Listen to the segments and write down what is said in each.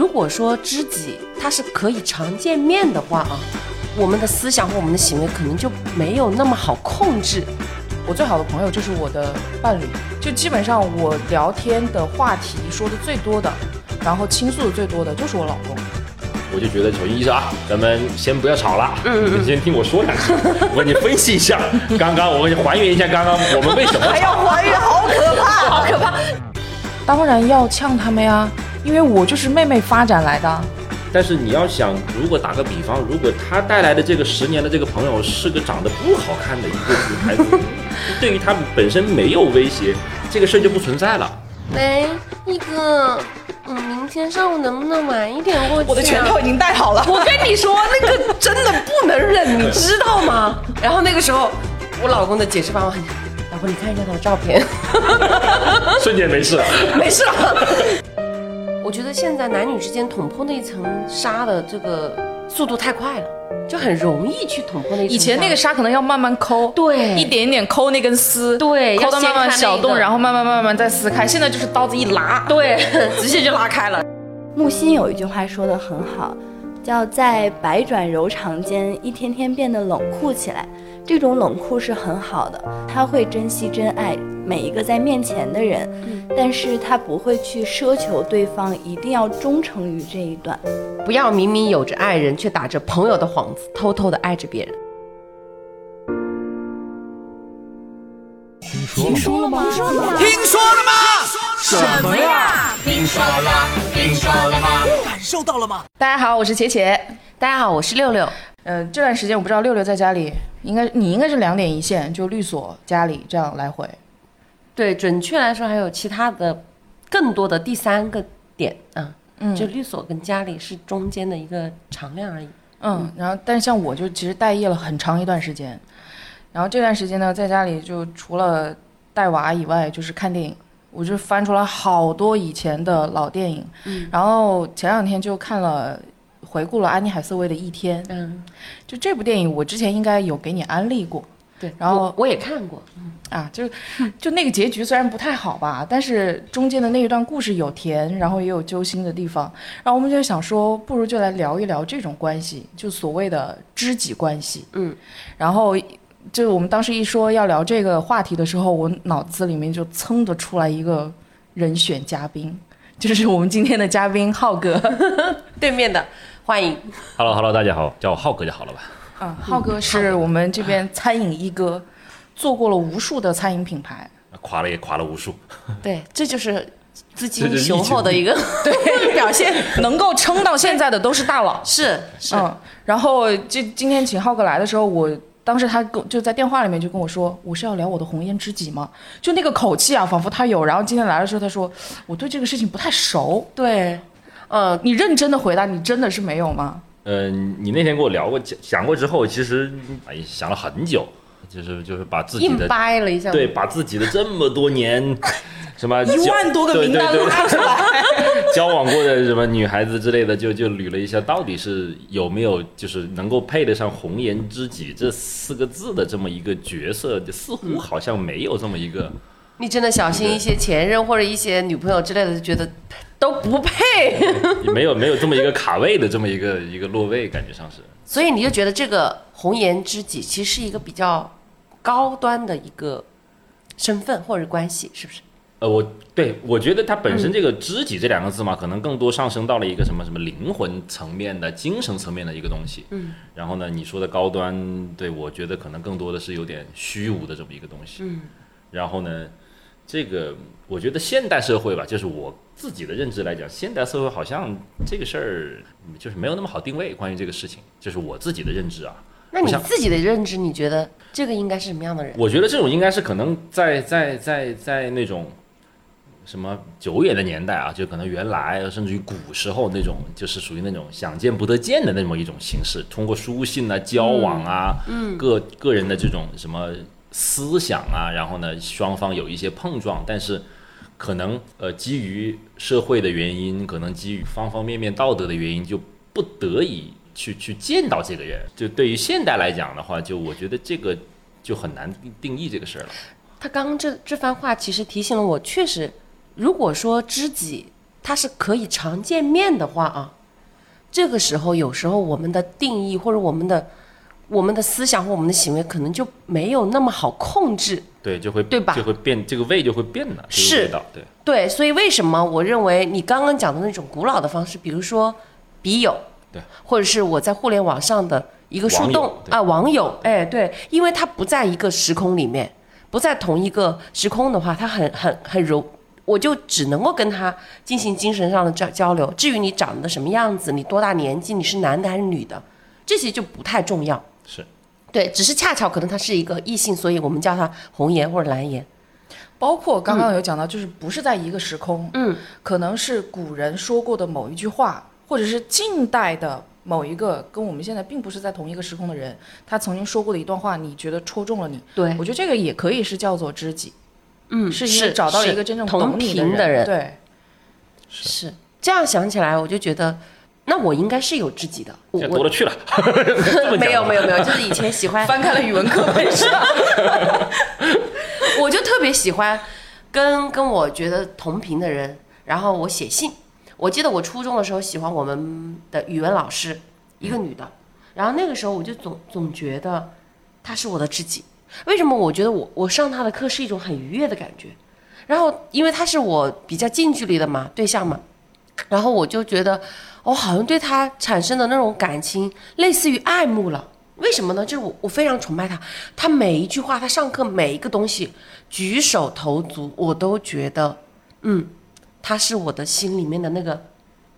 如果说知己他是可以常见面的话啊，我们的思想和我们的行为可能就没有那么好控制。我最好的朋友就是我的伴侣，就基本上我聊天的话题说的最多的，然后倾诉的最多的就是我老公。我就觉得小英医生啊，咱们先不要吵了，你先听我说两句，我给你分析一下，刚刚我给你还原一下刚刚我们为什么还要还原，好可怕，好可怕。当然要呛他们呀，因为我就是妹妹发展来的。但是你要想，如果打个比方，如果他带来的这个十年的这个朋友是个长得不好看的一个女孩子，对于他本身没有威胁，这个事儿就不存在了。喂，一哥。嗯，明天上午能不能晚一点过去？我的拳套已经带好了。我跟你说，那个真的不能忍，你知道吗？然后那个时候，我老公的解释方法很，老婆你看一下他的照片，瞬间没事了，没事了。我觉得现在男女之间捅破那层纱的这个速度太快了。就很容易去捅破那。以前那个纱可能要慢慢抠，对，一点一点抠那根丝，对，抠到慢慢小洞，然后慢慢慢慢再撕开。现在就是刀子一拉，对，直接就拉开了。木心有一句话说的很好，叫在百转柔肠间，一天天变得冷酷起来。这种冷酷是很好的，他会珍惜真爱每一个在面前的人，但是他不会去奢求对方一定要忠诚于这一段。不要明明有着爱人，却打着朋友的幌子，偷偷的爱着别人。听说了吗？听说了吗？听说了吗？什么呀？听说了？听说了吗？感受到了吗？大家好，我是茄茄。大家好，我是六六。嗯，这段时间我不知道六六在家里，应该你应该是两点一线，就律所家里这样来回。对，准确来说还有其他的更多的第三个点啊，嗯，就律所跟家里是中间的一个常量而已。嗯，然后但是像我就其实待业了很长一段时间，然后这段时间呢，在家里就除了带娃以外，就是看电影，我就翻出来好多以前的老电影，嗯，然后前两天就看了。回顾了安妮海瑟薇的一天，嗯，就这部电影，我之前应该有给你安利过，对，然后我也看过，啊，就就那个结局虽然不太好吧，但是中间的那一段故事有甜，然后也有揪心的地方，然后我们就想说，不如就来聊一聊这种关系，就所谓的知己关系，嗯，然后就我们当时一说要聊这个话题的时候，我脑子里面就噌的出来一个人选嘉宾，就是我们今天的嘉宾浩哥，对面的。欢迎，Hello Hello，大家好，叫我浩哥就好了吧？嗯，浩哥是我们这边餐饮一哥，做过了无数的餐饮品牌，垮了也垮了无数。对，这就是资金雄厚的一个 对表现，能够撑到现在的都是大佬。是是，然后就今天请浩哥来的时候，我当时他跟就在电话里面就跟我说，我是要聊我的红颜知己吗？就那个口气啊，仿佛他有。然后今天来的时候，他说我对这个事情不太熟。对。呃，你认真的回答，你真的是没有吗？嗯，你那天跟我聊过讲讲过之后，其实哎想了很久，就是就是把自己的掰了一下，对，把自己的这么多年什么一万多个名单拉出来，交往过的什么女孩子之类的，就就捋了一下，到底是有没有就是能够配得上红颜知己这四个字的这么一个角色，就似乎好像没有这么一个。你真的小心一些前任或者一些女朋友之类的，就觉得。都不配，没有没有这么一个卡位的这么一个一个落位，感觉上是。所以你就觉得这个红颜知己其实是一个比较高端的一个身份或者关系，是不是？呃，我对我觉得它本身这个知己这两个字嘛，可能更多上升到了一个什么什么灵魂层面的精神层面的一个东西。嗯。然后呢，你说的高端，对我觉得可能更多的是有点虚无的这么一个东西。嗯。然后呢？这个我觉得现代社会吧，就是我自己的认知来讲，现代社会好像这个事儿就是没有那么好定位。关于这个事情，就是我自己的认知啊。那你自己的认知，你觉得这个应该是什么样的人？我觉得这种应该是可能在在在在那种什么久远的年代啊，就可能原来甚至于古时候那种，就是属于那种想见不得见的那么一种形式，通过书信啊、交往啊，嗯，个个人的这种什么。思想啊，然后呢，双方有一些碰撞，但是可能呃，基于社会的原因，可能基于方方面面道德的原因，就不得已去去见到这个人。就对于现代来讲的话，就我觉得这个就很难定义这个事儿了。他刚刚这这番话其实提醒了我，确实，如果说知己他是可以常见面的话啊，这个时候有时候我们的定义或者我们的我们的思想和我们的行为可能就没有那么好控制。对，就会对吧就会变，这个味就会变了，这个是对，对，所以为什么我认为你刚刚讲的那种古老的方式，比如说笔友，对，或者是我在互联网上的一个树洞啊，网友，哎，对，因为它不在一个时空里面，不在同一个时空的话，它很很很柔，我就只能够跟他进行精神上的交交流。至于你长得什么样子，你多大年纪，你是男的还是女的，这些就不太重要。是。对，只是恰巧可能他是一个异性，所以我们叫他红颜或者蓝颜。包括刚刚有讲到，就是不是在一个时空，嗯，可能是古人说过的某一句话，或者是近代的某一个跟我们现在并不是在同一个时空的人，他曾经说过的一段话，你觉得戳中了你，对。我觉得这个也可以是叫做知己，嗯，是因为找到了一个真正同懂你频的人，对，是。这样想起来，我就觉得，那我应该是有知己的。我多了去了，没有没有没有，就是以前喜欢，翻开了语文课 本是吧？我就特别喜欢跟跟我觉得同频的人，然后我写信。我记得我初中的时候喜欢我们的语文老师，一个女的，然后那个时候我就总总觉得她是我的知己。为什么？我觉得我我上她的课是一种很愉悦的感觉。然后因为她是我比较近距离的嘛对象嘛，然后我就觉得我好像对他产生的那种感情类似于爱慕了。为什么呢？就是我我非常崇拜他，他每一句话，他上课每一个东西，举手投足，我都觉得，嗯，他是我的心里面的那个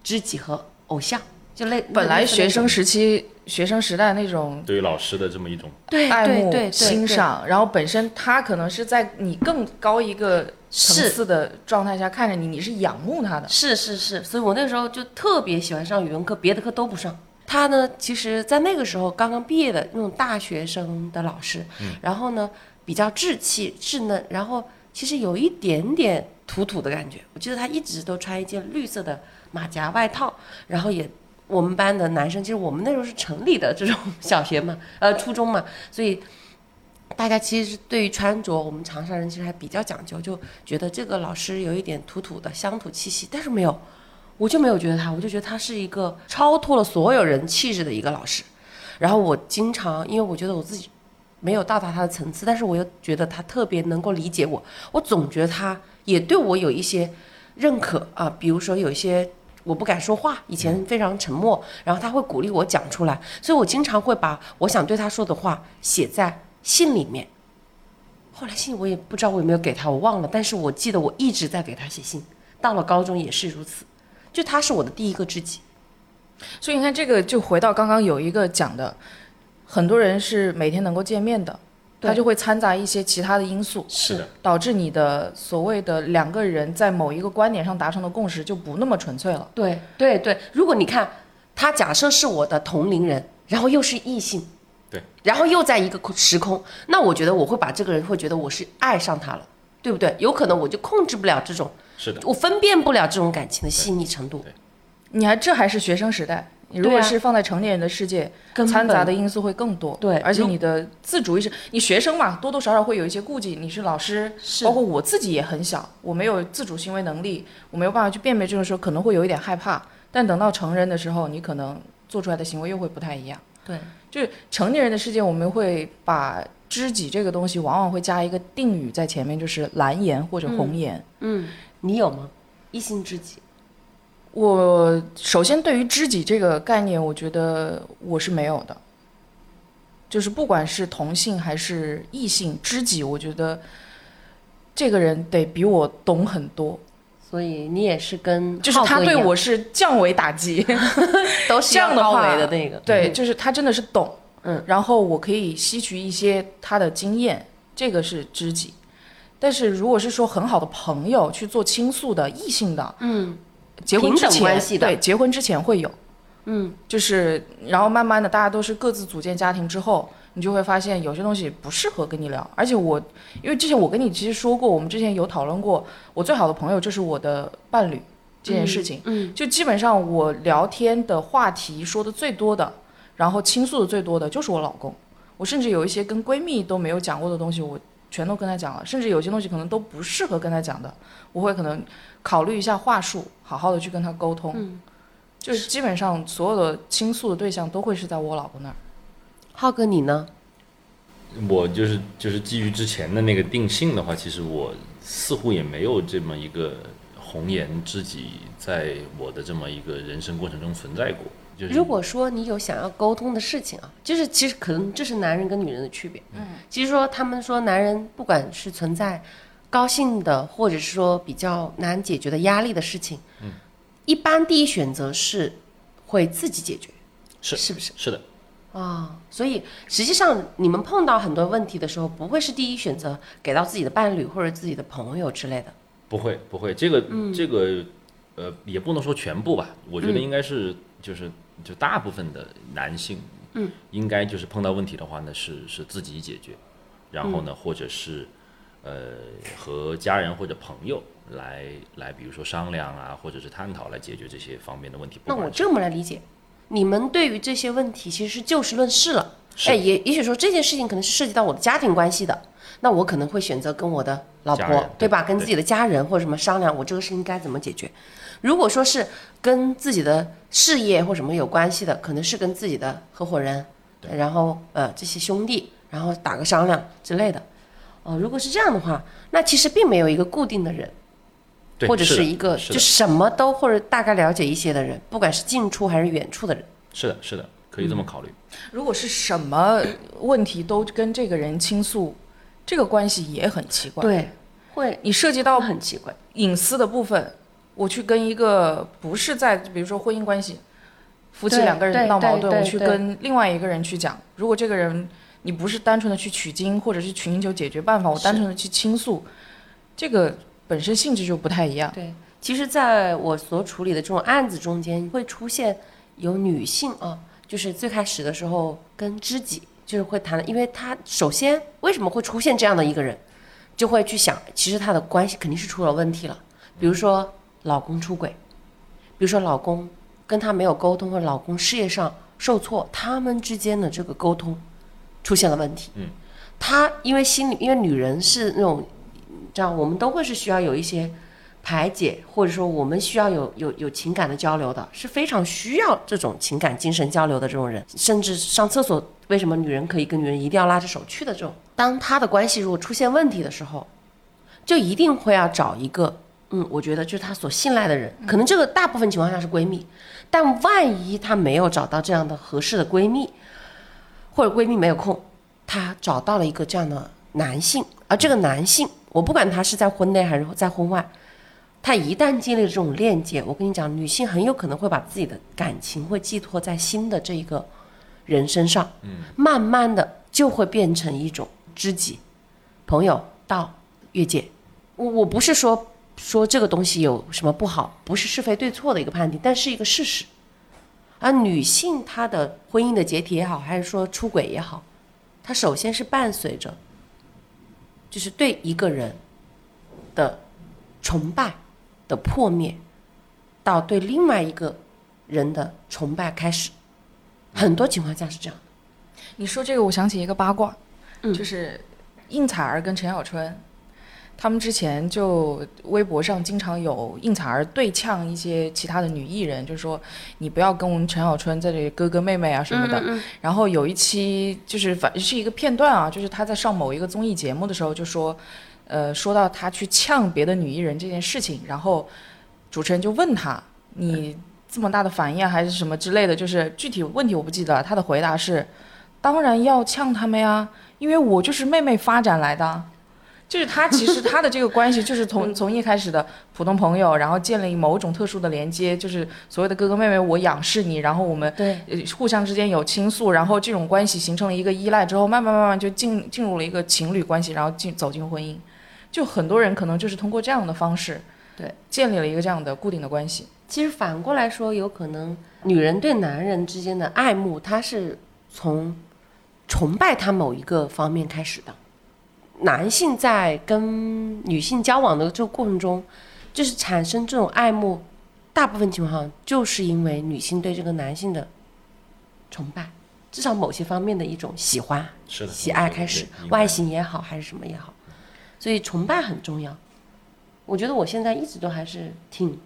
知己和偶像，就类本来学生时期、学生时代那种对于老师的这么一种对爱慕、对对对欣赏，然后本身他可能是在你更高一个层是次的状态下看着你，你是仰慕他的。是是是，所以我那个时候就特别喜欢上语文课，别的课都不上。他呢，其实，在那个时候刚刚毕业的那种大学生的老师，然后呢，比较稚气稚嫩，然后其实有一点点土土的感觉。我记得他一直都穿一件绿色的马甲外套，然后也我们班的男生，其实我们那时候是城里的这种 小学嘛，呃，初中嘛，所以大家其实对于穿着，我们长沙人其实还比较讲究，就觉得这个老师有一点土土的乡土气息，但是没有，我就没有觉得他，我就觉得他是一个超脱了所有人气质的一个老师。然后我经常，因为我觉得我自己没有到达他的层次，但是我又觉得他特别能够理解我，我总觉得他也对我有一些认可啊，比如说有一些。我不敢说话，以前非常沉默，然后他会鼓励我讲出来，所以我经常会把我想对他说的话写在信里面。后来信我也不知道我有没有给他，我忘了，但是我记得我一直在给他写信，到了高中也是如此，就他是我的第一个知己。所以你看，这个就回到刚刚有一个讲的，很多人是每天能够见面的，他就会掺杂一些其他的因素，是的，导致你的所谓的两个人在某一个观点上达成的共识就不那么纯粹了。对对对，如果你看他假设是我的同龄人，然后又是异性，对，然后又在一个时空，那我觉得我会把这个人会觉得我是爱上他了，对不对？有可能我就控制不了这种，是的，我分辨不了这种感情的细腻程度。你还这还是学生时代，你如果是放在成年人的世界，掺杂的因素会更多。对而且你的自主意识，你学生嘛，多多少少会有一些顾忌。你是老师，是包括我自己也很小，我没有自主行为能力，我没有办法去辨别这种时候，可能会有一点害怕。但等到成人的时候，你可能做出来的行为又会不太一样。对，就是成年人的世界，我们会把知己这个东西，往往会加一个定语在前面，就是蓝颜或者红颜。嗯，你有吗？异性知己？我首先对于知己这个概念，我觉得我是没有的。就是不管是同性还是异性，知己，我觉得这个人得比我懂很多。所以你也是跟就是他对我是降维打击，都是这样的话维的那个，对，嗯。就是他真的是懂，嗯，然后我可以吸取一些他的经验，这个是知己。但是如果是说很好的朋友去做倾诉的异性的，嗯结婚之前对结婚之前会有，嗯，就是然后慢慢的大家都是各自组建家庭之后，你就会发现有些东西不适合跟你聊。而且我因为之前我跟你其实说过，我们之前有讨论过，我最好的朋友就是我的伴侣这件事情。嗯，就基本上我聊天的话题说的最多的，然后倾诉的最多的就是我老公。我甚至有一些跟闺蜜都没有讲过的东西，我全都跟他讲了，甚至有些东西可能都不适合跟他讲的，我会可能考虑一下话术，好好的去跟他沟通。嗯，就是基本上所有的倾诉的对象都会是在我老公那儿。浩哥你呢？我就是就是基于之前的那个定性的话，其实我似乎也没有这么一个红颜知己在我的这么一个人生过程中存在过。就是如果说你有想要沟通的事情啊，就是其实可能这是男人跟女人的区别。嗯，其实说他们说男人不管是存在高兴的，或者是说比较难解决的压力的事情，嗯，一般第一选择是会自己解决，是是不是？是的，啊、所以实际上你们碰到很多问题的时候，不会是第一选择给到自己的伴侣或者自己的朋友之类的。不会不会，这个、这个呃也不能说全部吧，我觉得应该是就是就大部分的男性，嗯，应该就是碰到问题的话呢是是自己解决，然后呢、或者是呃和家人或者朋友来来比如说商量啊，或者是探讨来解决这些方面的问题。那我这么来理解，你们对于这些问题其实是就事论事了。是哎，也也许说这件事情可能是涉及到我的家庭关系的，那我可能会选择跟我的老婆对吧？跟自己的家人或者什么商量，我这个事情该怎么解决。如果说是跟自己的事业或什么有关系的，可能是跟自己的合伙人，然后呃这些兄弟，然后打个商量之类的。哦、如果是这样的话，那其实并没有一个固定的人，对或者是一个就什么都或者大概了解一些的人，不管是近处还是远处的人。是的是的，可以这么考虑。如果是什么问题都跟这个人倾诉，这个关系也很奇怪。，对，会你涉及到很奇怪。隐私的部分，我去跟一个不是在比如说婚姻关系，夫妻两个人闹矛盾，我去跟另外一个人去讲，如果这个人你不是单纯的去取经或者是寻求解决办法，我单纯的去倾诉，这个本身性质就不太一样。对，其实在我所处理的这种案子中间，会出现有女性啊，就是最开始的时候跟知己就是会谈的，因为她首先为什么会出现这样的一个人，就会去想，其实她的关系肯定是出了问题了，比如说老公出轨，比如说老公跟她没有沟通，或者老公事业上受挫，他们之间的这个沟通出现了问题。嗯，她因为心里，因为女人是那种，这样我们都会是需要有一些排解，或者说我们需要有有有情感的交流的，是非常需要这种情感精神交流的这种人，甚至上厕所，为什么女人可以跟女人一定要拉着手去的这种，当她的关系如果出现问题的时候，就一定会要找一个，嗯，我觉得就是她所信赖的人，可能这个大部分情况下是闺蜜，但万一她没有找到这样的合适的闺蜜，或者闺蜜没有空，她找到了一个这样的男性，而这个男性，我不管他是在婚内还是在婚外，他一旦建立了这种链接，我跟你讲，女性很有可能会把自己的感情会寄托在新的这一个人身上，嗯，慢慢的就会变成一种知己、朋友到越界。我我不是说说这个东西有什么不好，不是是非对错的一个判定，但是一个事实。而女性她的婚姻的解体也好，还是说出轨也好，它首先是伴随着，就是对一个人的崇拜的破灭，到对另外一个人的崇拜开始，很多情况下是这样。你说这个，我想起一个八卦，嗯就是应采儿跟陈小春，他们之前就微博上经常有应采儿对呛一些其他的女艺人，就说你不要跟我们陈小春在这里哥哥妹妹啊什么的。然后有一期就是反是一个片段啊，就是他在上某一个综艺节目的时候就说，呃，说到他去呛别的女艺人这件事情，然后主持人就问他，你这么大的反应啊，还是什么之类的，就是具体问题我不记得了。他的回答是，当然要呛他们呀，因为我就是妹妹发展来的。就是他其实他的这个关系就是从 从一开始的普通朋友，然后建立某种特殊的连接，就是所谓的哥哥妹妹，我仰视你，然后我们对，呃互相之间有倾诉，然后这种关系形成了一个依赖之后，慢慢慢慢就进进入了一个情侣关系，然后进走进婚姻。就很多人可能就是通过这样的方式，对，建立了一个这样的固定的关系。其实反过来说，有可能女人对男人之间的爱慕，她是从崇拜他某一个方面开始的。男性在跟女性交往的这个过程中，就是产生这种爱慕，大部分情况下就是因为女性对这个男性的崇拜，至少某些方面的一种喜欢、是，喜爱开始，外形也好还是什么也好。所以崇拜很重要。我觉得我现在一直都还是挺，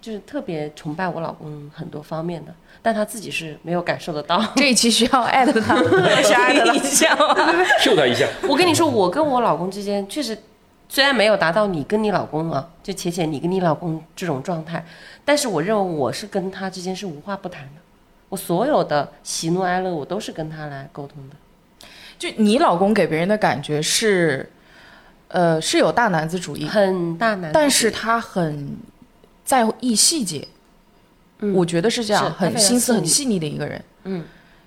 就是特别崇拜我老公很多方面的，但他自己是没有感受得到。这一期需要艾特他，是艾特 他一下吗？Q 他一下，我跟你说，我跟我老公之间确实虽然没有达到你跟你老公啊，就浅浅你跟你老公这种状态，但是我认为我是跟他之间是无话不谈的。我所有的喜怒哀乐，我都是跟他来沟通的。就你老公给别人的感觉是，呃，是有大男子主义，很大男子主义，但是他很在意细节。嗯我觉得是这样，很心思很细腻的一个人。嗯，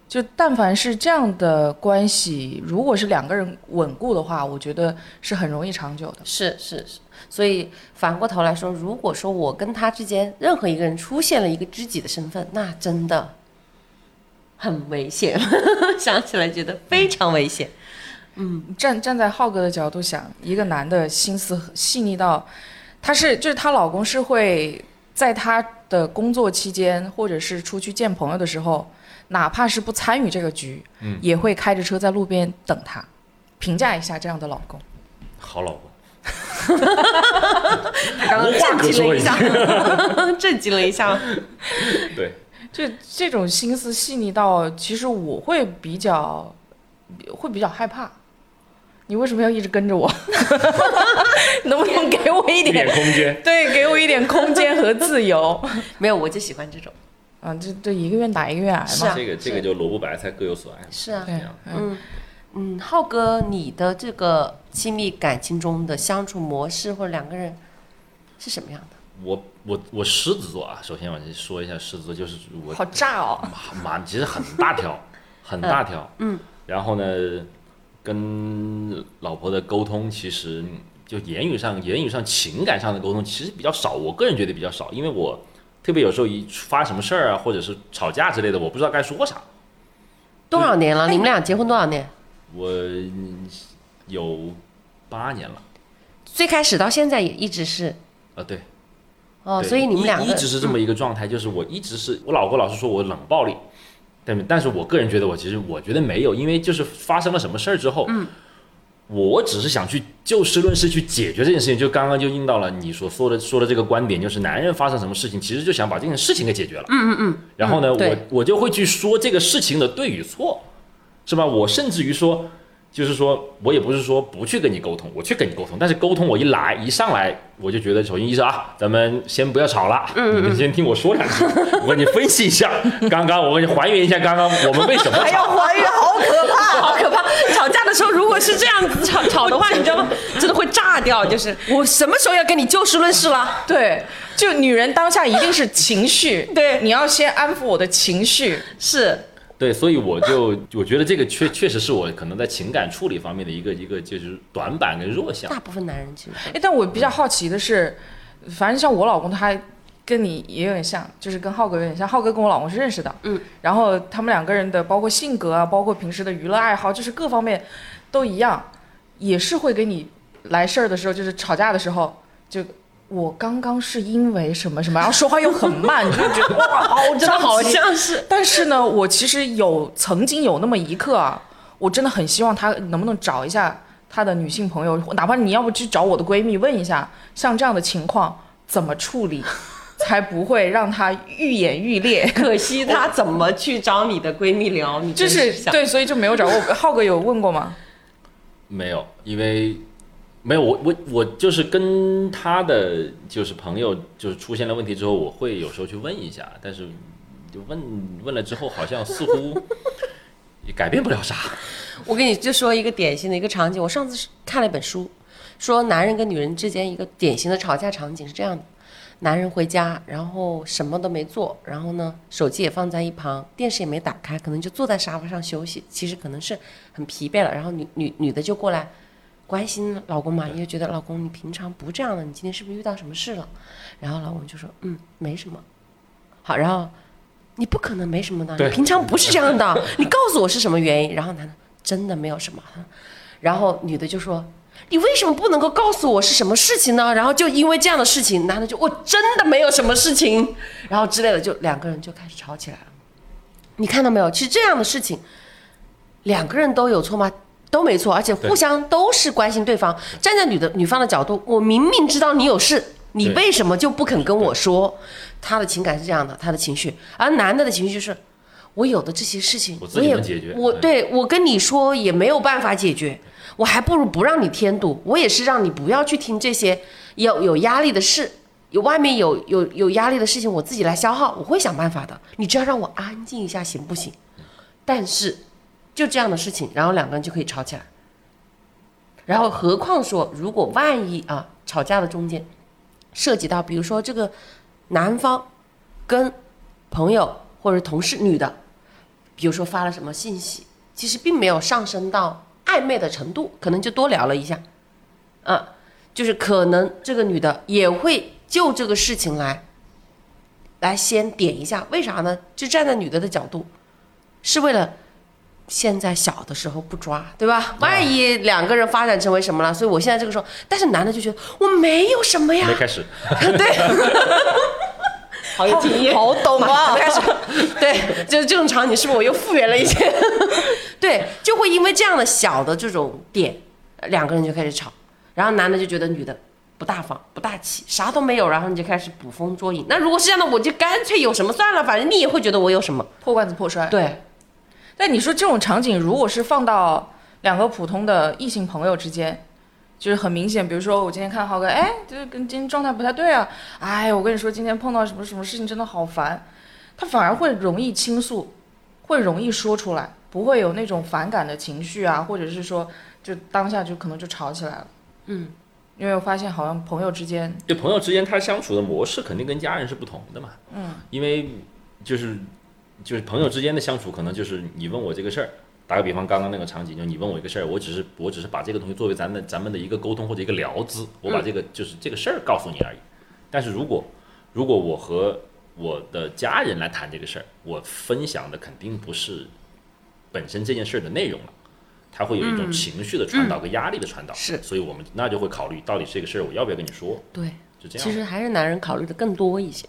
就但凡是这样的关系，如果是两个人稳固的话，我觉得是很容易长久的。是是是，所以反过头来说，如果说我跟他之间任何一个人出现了一个知己的身份，那真的很危险，想起来觉得非常危险。嗯站站在浩哥的角度想，一个男的心思细腻到，他是就是她老公是会在她的工作期间，或者是出去见朋友的时候，哪怕是不参与这个局，嗯也会开着车在路边等她。评价一下这样的老公，好老公，他刚刚无话可震惊了一说已下，震惊了一下。对，这这种心思细腻到，其实我会比较会比较害怕。你为什么要一直跟着我？能不能给我一一点点？空间。对，给我一点空间和自由。没有，我就喜欢这种。啊，这这一个愿打一个愿挨嘛。是啊这个这个就萝卜白菜各有所爱。是啊，对啊，嗯，嗯，浩哥，你的这个亲密感情中的相处模式或者两个人是什么样的？我我我狮子座啊，首先我先说一下狮子座，就是我好炸哦！马马其实很大条，很大条。嗯，然后呢，跟老婆的沟通其实就言语上、言语上、情感上的沟通其实比较少。我个人觉得比较少，因为我特别有时候一发什么事儿啊，或者是吵架之类的，我不知道该说啥。多少年了？你们俩结婚多少年？我有八年了，最开始到现在也一直是啊，对，哦，所以你们两个一一直是这么一个状态，就是我一直是我老婆老是说我冷暴力，但但是我个人觉得我其实我觉得没有，因为就是发生了什么事儿之后，嗯，我只是想去就事论事去解决这件事情，就刚刚就应到了你所说的说的这个观点，就是男人发生什么事情，其实就想把这件事情给解决了，嗯嗯嗯，然后呢，嗯我我就会去说这个事情的对与错，是吧？我甚至于说。就是说我也不是说不去跟你沟通，我去跟你沟通，但是沟通我一来一上来，我就觉得首先医生啊，咱们先不要吵了，你们先听我说两句，我给你分析一下，刚刚我给你还原一下刚刚我们为什么还要，还原，好可怕，好可怕！吵架的时候如果是这样子吵吵的话，你知道吗？真的会炸掉。就是我什么时候要跟你就事论事了？对，就女人当下一定是情绪，对你要先安抚我的情绪。是，对，所以我就我觉得这个确确实是我可能在情感处理方面的一个一个就是短板跟弱项大。部分男人其实哎，但我比较好奇的是，反正像我老公他跟你也有点像，就是跟浩哥有点像。浩哥跟我老公是认识的，嗯，然后他们两个人的包括性格啊，包括平时的娱乐爱好，就是各方面都一样，也是会给你来事儿的时候，就是吵架的时候，就我刚刚是因为什么什么，然后说话又很慢，你就觉得哇，好真的好像是。但是呢，我其实有曾经有那么一刻啊，我真的很希望他能不能找一下他的女性朋友，哪怕你要不去找我的闺蜜问一下，像这样的情况怎么处理，才不会让他愈演愈烈。可惜他怎么去找你的闺蜜聊？你就，是对，所以就没有找过。浩哥有问过吗？没有，因为没有我我我就是跟他的就是朋友就是出现了问题之后，我会有时候去问一下，但是就问问了之后，好像似乎也改变不了啥。我跟你就说一个典型的一个场景，我上次看了一本书，说男人跟女人之间一个典型的吵架场景是这样的：男人回家，然后什么都没做，然后呢手机也放在一旁，电视也没打开，可能就坐在沙发上休息，其实可能是很疲惫了，然后女女女的就过来。关心老公嘛，因为觉得老公你平常不这样的，你今天是不是遇到什么事了？然后老公就说嗯没什么。好，然后你不可能没什么的，你平常不是这样的，你告诉我是什么原因？然后男的真的没有什么，然后女的就说你为什么不能够告诉我是什么事情呢？然后就因为这样的事情，男的就我真的没有什么事情，然后之类的，就两个人就开始吵起来了。你看到没有？其实这样的事情，两个人都有错吗？都没错，而且互相都是关心对方。站在女的女方的角度，我明明知道你有事，你为什么就不肯跟我说？他的情感是这样的，他的情绪，而男的的情绪是，我有的这些事情，我自己也能解决我对对我跟你说也没有办法解决，我还不如不让你添堵。我也是让你不要去听这些有有压力的事，有外面有有有压力的事情，我自己来消耗，我会想办法的。你只要让我安静一下，行不行？但是就这样的事情，然后两个人就可以吵起来。然后何况说，如果万一啊吵架的中间涉及到，比如说这个男方跟朋友或者同事女的，比如说发了什么信息，其实并没有上升到暧昧的程度，可能就多聊了一下，啊，就是可能这个女的也会就这个事情来，来先点一下，为啥呢？就站在女的的角度，是为了现在小的时候不抓，对吧？万一两个人发展成为什么了，所以我现在这个时候，但是男的就觉得我没有什么呀没，开始，对 好有经验，好懂啊开始，对，就是这种场景，是不是我又复原了一些？对，就会因为这样的小的这种点，两个人就开始吵，然后男的就觉得女的不大方、不大气，啥都没有，然后你就开始捕风捉影。那如果是这样的，我就干脆有什么算了，反正你也会觉得我有什么。破罐子破摔。对，但你说这种场景，如果是放到两个普通的异性朋友之间，就是很明显，比如说我今天看浩哥，哎，就是跟今天状态不太对啊，哎，我跟你说今天碰到什么什么事情真的好烦，他反而会容易倾诉，会容易说出来，不会有那种反感的情绪啊，或者是说就当下就可能就吵起来了。嗯，因为我发现好像朋友之间，就朋友之间他相处的模式肯定跟家人是不同的嘛。嗯，因为就是就是朋友之间的相处，可能就是你问我这个事儿，打个比方，刚刚那个场景，就你问我一个事儿，我只是我只是把这个东西作为咱们咱们的一个沟通或者一个聊资，我把这个就是这个事儿告诉你而已。但是如果如果我和我的家人来谈这个事儿，我分享的肯定不是本身这件事儿的内容了。它会有一种情绪的传导跟压力的传导，是所以我们那就会考虑到底这个事儿我要不要跟你说，对，就这样。其实还是男人考虑的更多一些。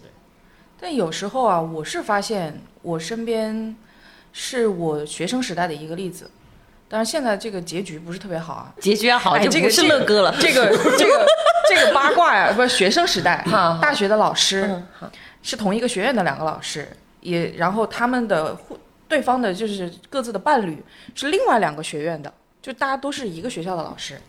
但有时候啊，我是发现我身边是我学生时代的一个例子，但是现在这个结局不是特别好啊。结局要好，哎，这个就不是乐哥了。这个 这个这个八卦呀、不是学生时代，大学的老师、是同一个学院的两个老师，也然后他们的互对方的就是各自的伴侣是另外两个学院的，就大家都是一个学校的老师，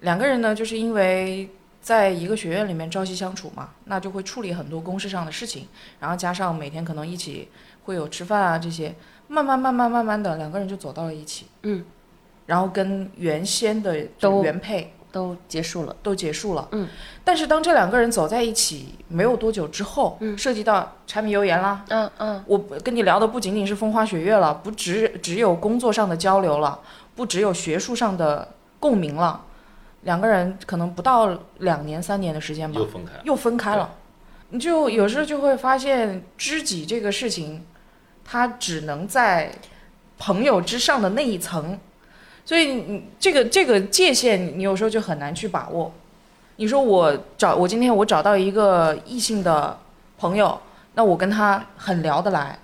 两个人呢就是因为。在一个学院里面朝夕相处嘛，那就会处理很多公事上的事情，然后加上每天可能一起会有吃饭啊这些，慢慢慢慢慢慢的两个人就走到了一起，嗯，然后跟原先的都原配都结束了。都结束了。嗯，但是当这两个人走在一起没有多久之后，嗯涉及到柴米油盐啦，嗯嗯，我跟你聊的不仅仅是风花雪月了，不只只有工作上的交流了，不只有学术上的共鸣了，两个人可能不到两年三年的时间吧又，分开了。又分开了。你就有时候就会发现，知己这个事情，它只能在朋友之上的那一层，所以你这个这个界限，你有时候就很难去把握。你说我找我今天我找到一个异性的朋友，那我跟他很聊得来，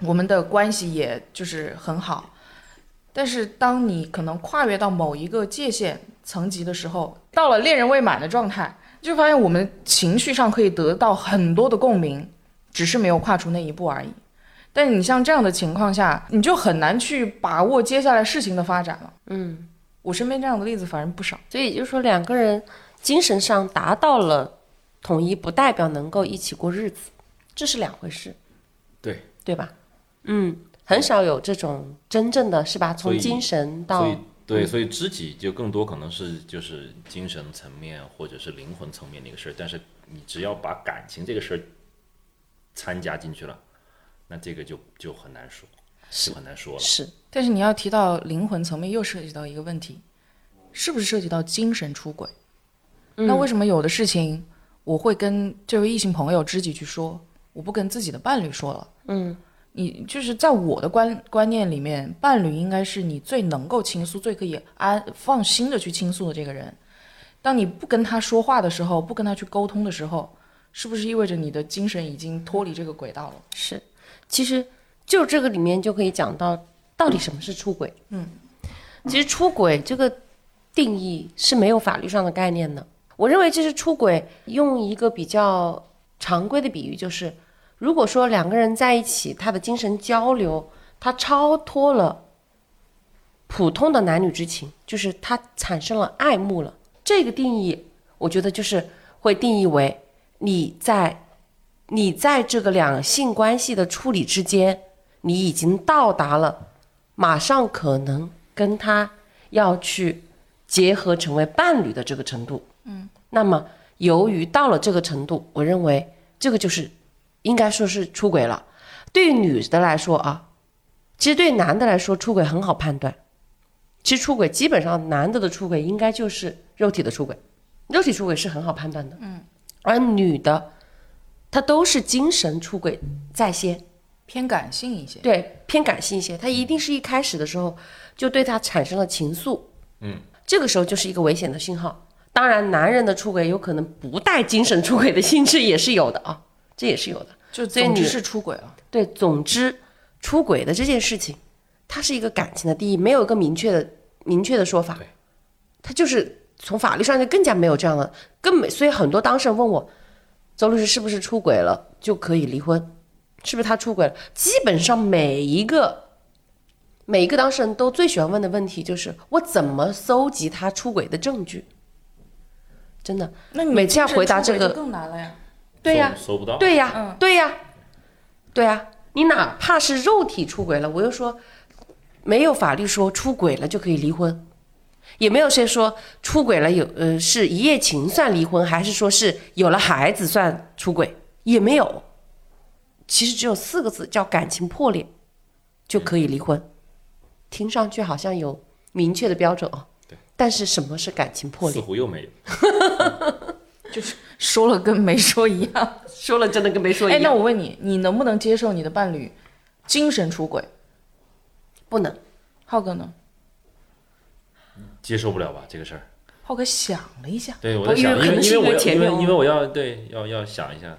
我们的关系也就是很好。但是当你可能跨越到某一个界限层级的时候，到了恋人未满的状态，就发现我们情绪上可以得到很多的共鸣，只是没有跨出那一步而已。但你像这样的情况下，你就很难去把握接下来事情的发展了。嗯，我身边这样的例子反正不少。所以也就是说，两个人精神上达到了统一，不代表能够一起过日子，这是两回事，对，对吧？嗯，很少有这种真正的是吧？从精神到对，所以知己就更多可能是就是精神层面或者是灵魂层面的一个事儿，但是你只要把感情这个事儿参加进去了，那这个就就很难说，是就很难说了。是但是你要提到灵魂层面，又涉及到一个问题，是不是涉及到精神出轨？那为什么有的事情我会跟这位异性朋友、知己去说，我不跟自己的伴侣说了？嗯，你就是在我的观观念里面，伴侣应该是你最能够倾诉、最可以安放心的去倾诉的这个人。当你不跟他说话的时候，不跟他去沟通的时候，是不是意味着你的精神已经脱离这个轨道了？是，其实就这个里面就可以讲到到底什么是出轨。嗯，其实出轨这个定义是没有法律上的概念的。我认为这是出轨，用一个比较常规的比喻，就是如果说两个人在一起，他的精神交流，他超脱了普通的男女之情，就是他产生了爱慕了。这个定义，我觉得就是会定义为你在你在这个两性关系的处理之间，你已经到达了马上可能跟他要去结合成为伴侣的这个程度。嗯，那么由于到了这个程度，我认为这个就是应该说是出轨了。对于女的来说啊，其实对男的来说，出轨很好判断。其实出轨基本上男的的出轨应该就是肉体的出轨，肉体出轨是很好判断的。嗯，而女的，她都是精神出轨在先。偏感性一些。对，偏感性一些，他一定是一开始的时候就对他产生了情愫，嗯，这个时候就是一个危险的信号。当然，男人的出轨有可能不带精神出轨的性质也是有的啊，这也是有的。就总之是出轨了。对，总之，出轨的这件事情，它是一个感情的定义，没有一个明确的明确的说法对。它就是从法律上就更加没有这样的，更没。所以很多当事人问我，周律师是不是出轨了就可以离婚？是不是他出轨了？基本上每一个每一个当事人都最喜欢问的问题就是：我怎么搜集他出轨的证据？真的，那你每次要回答这个更难了呀。对呀、搜搜不到。对呀，嗯对呀，对呀，你哪怕是肉体出轨了，我又说没有法律说出轨了就可以离婚，也没有谁说出轨了有呃是一夜情算离婚，还是说是有了孩子算出轨，也没有。其实只有四个字叫感情破裂就可以离婚，听上去好像有明确的标准哦。对。但是什么是感情破裂似裂？乎又没有。就是说了跟没说一样。说了真的跟没说一哎，样。那我问你，你能不能接受你的伴侣精神出轨？不能。浩哥呢？接受不了吧这个事儿？浩哥想了一下，对，我在想，因为可能因因为因为因为我要对要要想一下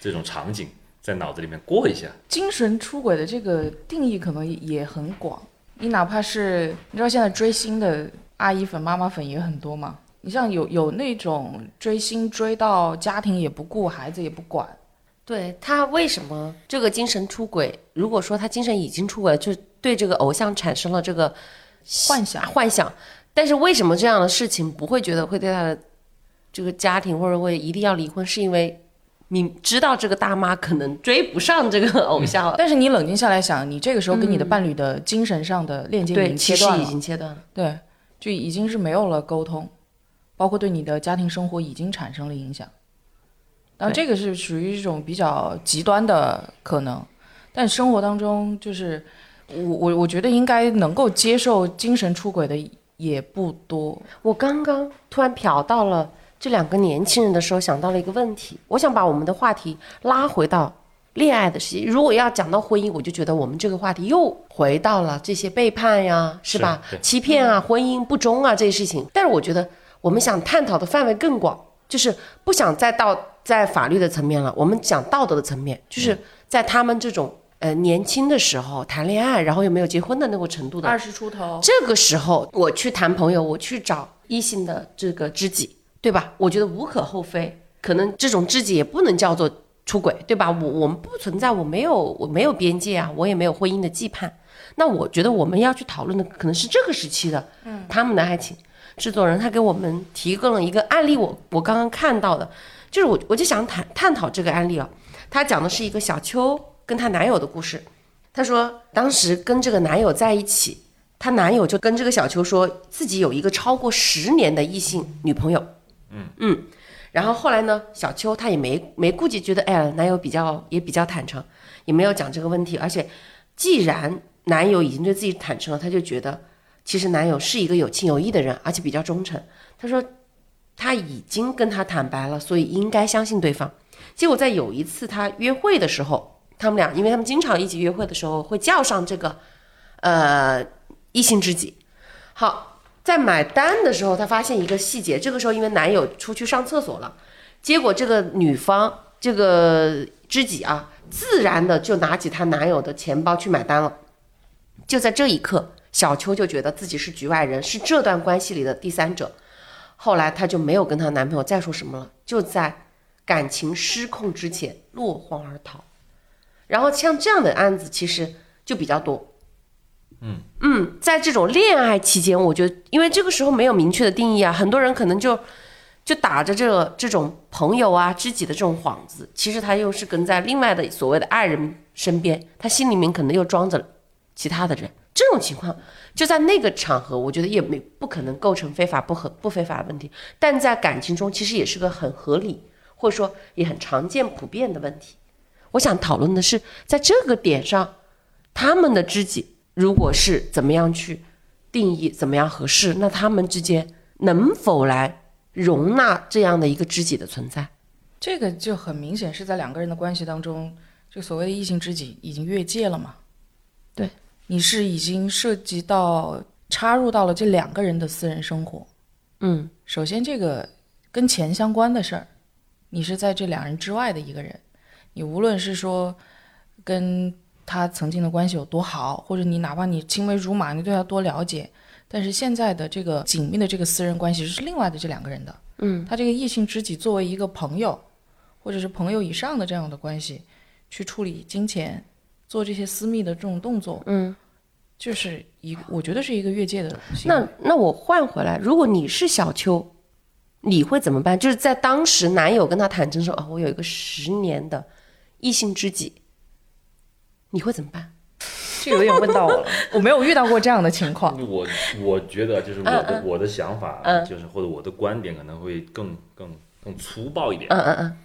这种场景，在脑子里面过一下。精神出轨的这个定义可能也很广。你哪怕是你知道现在追星的阿姨粉、妈妈粉也很多嘛。你像有有那种追星追到家庭也不顾，孩子也不管，对他为什么这个精神出轨？如果说他精神已经出轨了，就对这个偶像产生了这个幻想幻想。但是为什么这样的事情不会觉得会对他的这个家庭或者会一定要离婚？是因为你知道这个大妈可能追不上这个偶像了，但是你冷静下来想，你这个时候跟你的伴侣的精神上的链接已，经切断了，经切断了。对，就已经是没有了沟通，包括对你的家庭生活已经产生了影响。当然，对这个是属于一种比较极端的可能，但生活当中就是我我我觉得应该能够接受精神出轨的也不多。我刚刚突然瞟到了这两个年轻人的时候，想到了一个问题，我想把我们的话题拉回到恋爱的事情。如果要讲到婚姻，我就觉得我们这个话题又回到了这些背叛呀，是吧？是欺骗啊、婚姻不忠啊这些事情。但是我觉得我们想探讨的范围更广，就是不想再到在法律的层面了，我们讲道德的层面，就是在他们这种呃年轻的时候谈恋爱，然后又没有结婚的那个程度的二十出头，这个时候我去谈朋友，我去找异性的这个知己，对吧？我觉得无可厚非。可能这种知己也不能叫做出轨，对吧？我我们不存在，我没有我没有边界啊，我也没有婚姻的羁绊。那我觉得我们要去讨论的可能是这个时期的，嗯，他们的爱情。制作人他给我们提供了一个案例，我我刚刚看到的，就是我我就想探探讨这个案例啊。他讲的是一个小秋跟她男友的故事。她说当时跟这个男友在一起，她男友就跟这个小秋说自己有一个超过十年的异性女朋友。嗯嗯，然后后来呢，小秋她也没没顾忌，觉得哎呀，男友比较也比较坦诚，也没有讲这个问题。而且既然男友已经对自己坦诚了，她就觉得其实男友是一个有情有义的人，而且比较忠诚。她说她已经跟他坦白了，所以应该相信对方。结果在有一次她约会的时候，他们俩因为他们经常一起约会的时候会叫上这个呃异性知己。好，在买单的时候，他发现一个细节，这个时候因为男友出去上厕所了，结果这个女方这个知己啊，自然的就拿起她男友的钱包去买单了。就在这一刻，小秋就觉得自己是局外人，是这段关系里的第三者。后来她就没有跟她男朋友再说什么了，就在感情失控之前落荒而逃。然后像这样的案子其实就比较多。嗯嗯，在这种恋爱期间，我觉得因为这个时候没有明确的定义啊，很多人可能就就打着这个这种朋友啊、知己的这种幌子，其实他又是跟在另外的所谓的爱人身边，他心里面可能又装着其他的人。这种情况就在那个场合，我觉得也没不可能构成非法不合不非法的问题，但在感情中其实也是个很合理或者说也很常见普遍的问题。我想讨论的是，在这个点上，他们的知己如果是怎么样去定义，怎么样合适，那他们之间能否来容纳这样的一个知己的存在？这个就很明显是在两个人的关系当中，就所谓的异性知己已经越界了嘛？对，你是已经涉及到插入到了这两个人的私人生活。嗯首先，这个跟钱相关的事儿，你是在这两人之外的一个人，你无论是说跟他曾经的关系有多好，或者你哪怕你青梅竹马，你对他多了解，但是现在的这个紧密的这个私人关系是另外的这两个人的。嗯，他这个异性知己作为一个朋友，或者是朋友以上的这样的关系，去处理金钱，做这些私密的这种动作，嗯，就是一我觉得是一个越界的。那那我换回来，如果你是小秋，你会怎么办？就是在当时男友跟他坦诚说：“哦，我有一个十年的异性知己。”你会怎么办？这有点问到我了，我没有遇到过这样的情况。我我觉得就是我的、我的想法，嗯就是或者我的观点可能会更更更粗暴一点。嗯嗯嗯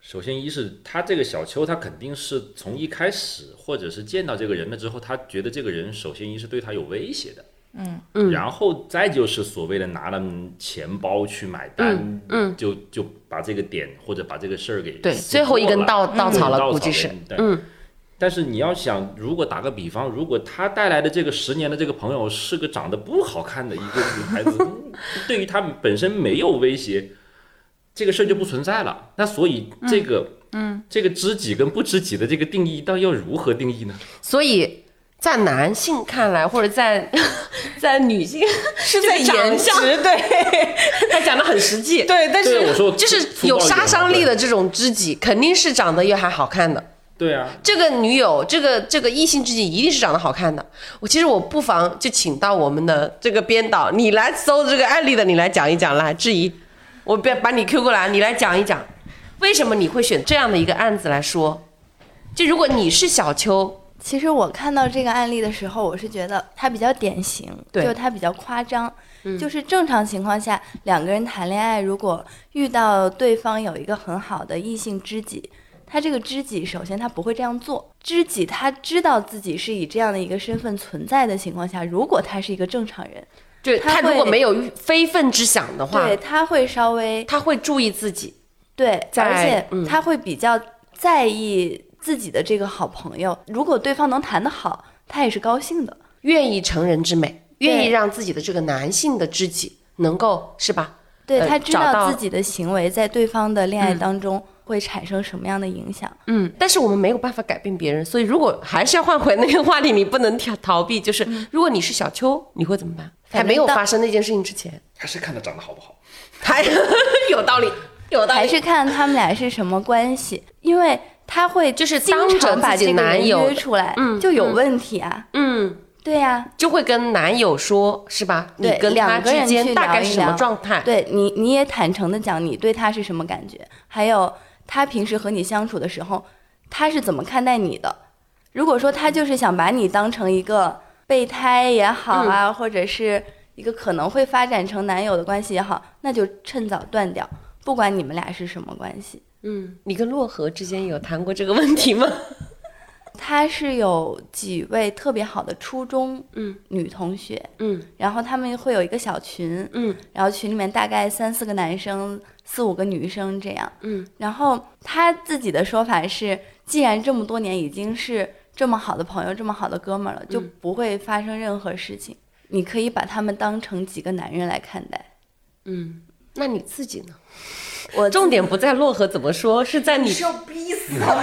首先，一是他这个小邱，他肯定是从一开始，或者是见到这个人了之后，他觉得这个人首先一是对他有威胁的，嗯。嗯。然后再就是所谓的拿了钱包去买单，嗯嗯。就就把这个点或者把这个事儿给对，最后一根稻稻草了，估计是。对。嗯。但是你要想，如果打个比方，如果他带来的这个十年的这个朋友是个长得不好看的一个女孩子，嗯 对于他们本身没有威胁，这个事儿就不存在了。那所以这个，嗯，这个知己跟不知己的这个定义，到底要如何定义呢？所以在男性看来，或者在 在女性是在颜值，对 他讲的很实际。对，但是，我说就是有杀伤力的。这种知己，肯定是长得也还好看的。对啊，这个女友，这个这个异性知己一定是长得好看的。我其实我不妨就请到我们的这个编导，你来搜这个案例的，你来讲一讲，来质疑。我别把你 Q 过来，你来讲一讲，为什么你会选这样的一个案子来说？就如果你是小秋，其实我看到这个案例的时候，我是觉得他比较典型，对就是它比较夸张。就是正常情况下，两个人谈恋爱，如果遇到对方有一个很好的异性知己，他这个知己首先他不会这样做。知己他知道自己是以这样的一个身份存在的情况下，如果他是一个正常人，对他他如果没有非分之想的话对，他会稍微他会注意自己。对，而且嗯他会比较在意自己的这个好朋友。如果对方能谈得好，他也是高兴的。愿意成人之美，愿意让自己的这个男性的知己能够是吧？呃对他知道自己的行为在对方的恋爱当中会产生什么样的影响。嗯，但是我们没有办法改变别人，所以如果还是要换回那个话题，你不能逃逃避，就是如果你是小秋，你会怎么办？还没有发生那件事情之前，还是看他长得好不好。还 有道理，有道理。还是看他们俩是什么关系，因为他会就是经当着常把这个人男友约出来，嗯就有嗯问题啊。嗯，对呀、就会跟男友说，是吧？你对跟他之两个人间大概是什么状态？对你你也坦诚的讲你对他是什么感觉，还有他平时和你相处的时候，他是怎么看待你的。如果说他就是想把你当成一个备胎也好嗯啊，或者是一个可能会发展成男友的关系也好，那就趁早断掉，不管你们俩是什么关系。嗯，你跟洛河之间有谈过这个问题吗？他是有几位特别好的初中嗯女同学，嗯然后他们会有一个小群，嗯然后群里面大概三四个男生，四五个女生这样。嗯，然后他自己的说法是，既然这么多年已经是这么好的朋友，这么好的哥们儿了，就不会发生任何事情。你可以把他们当成几个男人来看待。嗯，那你自己呢？我重点不在漯河怎么说，是在你是要逼死他吗？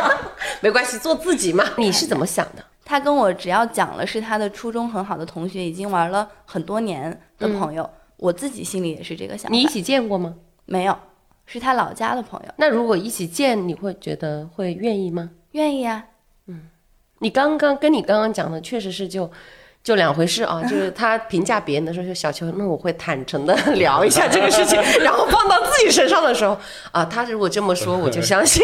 没关系，做自己嘛。你是怎么想的？他跟我只要讲了是他的初中很好的同学，已经玩了很多年的朋友，我自己心里也是这个想法。你一起见过吗？没有，是他老家的朋友，那如果一起见，你会觉得会愿意吗？愿意啊。嗯你刚刚跟你刚刚讲的确实是就就两回事啊，就是他评价别人的时候，就小秋，那我会坦诚的 聊一下这个事情，然后放到自己身上的时候啊，他如果这么说，我就相信。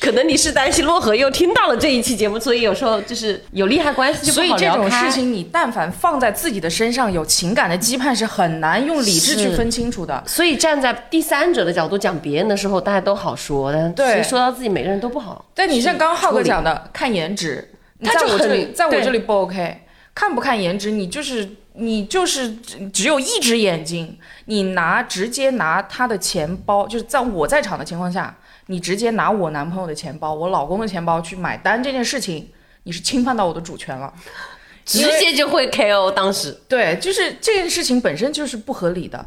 可能你是担心洛河又听到了这一期节目，所以有时候就是有利害关系就不所以这种事情，你但凡放在自己的身上，有情感的羁绊是很难用理智去分清楚的。所以站在第三者的角度讲别人的时候，大家都好说，但对其实说到自己，每个人都不好。但你像刚刚浩哥讲的，看颜值，在我这里，在我这里不 OK。看不看颜值，你就是你就是只只有一只眼睛，你拿直接拿他的钱包，就是在我在场的情况下，你直接拿我男朋友的钱包、我老公的钱包去买单这件事情，你是侵犯到我的主权了。直接就会 KO 当时。对，就是这件事情本身就是不合理的。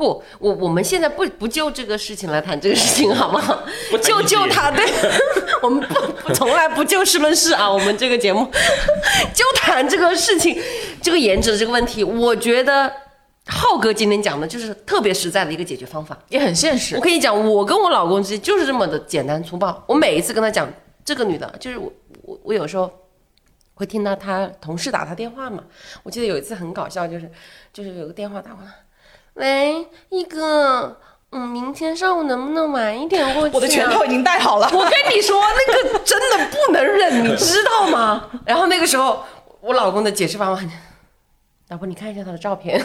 不，我我们现在不不就这个事情来谈这个事情好吗？就就他，对，我们不不从来不就事论事啊。我们这个节目 就谈这个事情，这个颜值的这个问题，我觉得浩哥今天讲的就是特别实在的一个解决方法。也很现实我。跟你讲，我跟我老公之间就是这么的简单粗暴。我每一次跟他讲这个女的，就是我我我有时候会听到他同事打他电话嘛。我记得有一次很搞笑，就是就是有个电话打过来，喂，一哥，嗯，明天上午能不能晚一点过去、啊？我的拳头已经带好了。我跟你说，那个真的不能忍，你知道吗？然后那个时候，我老公的解释方法，老婆，你看一下他的照片。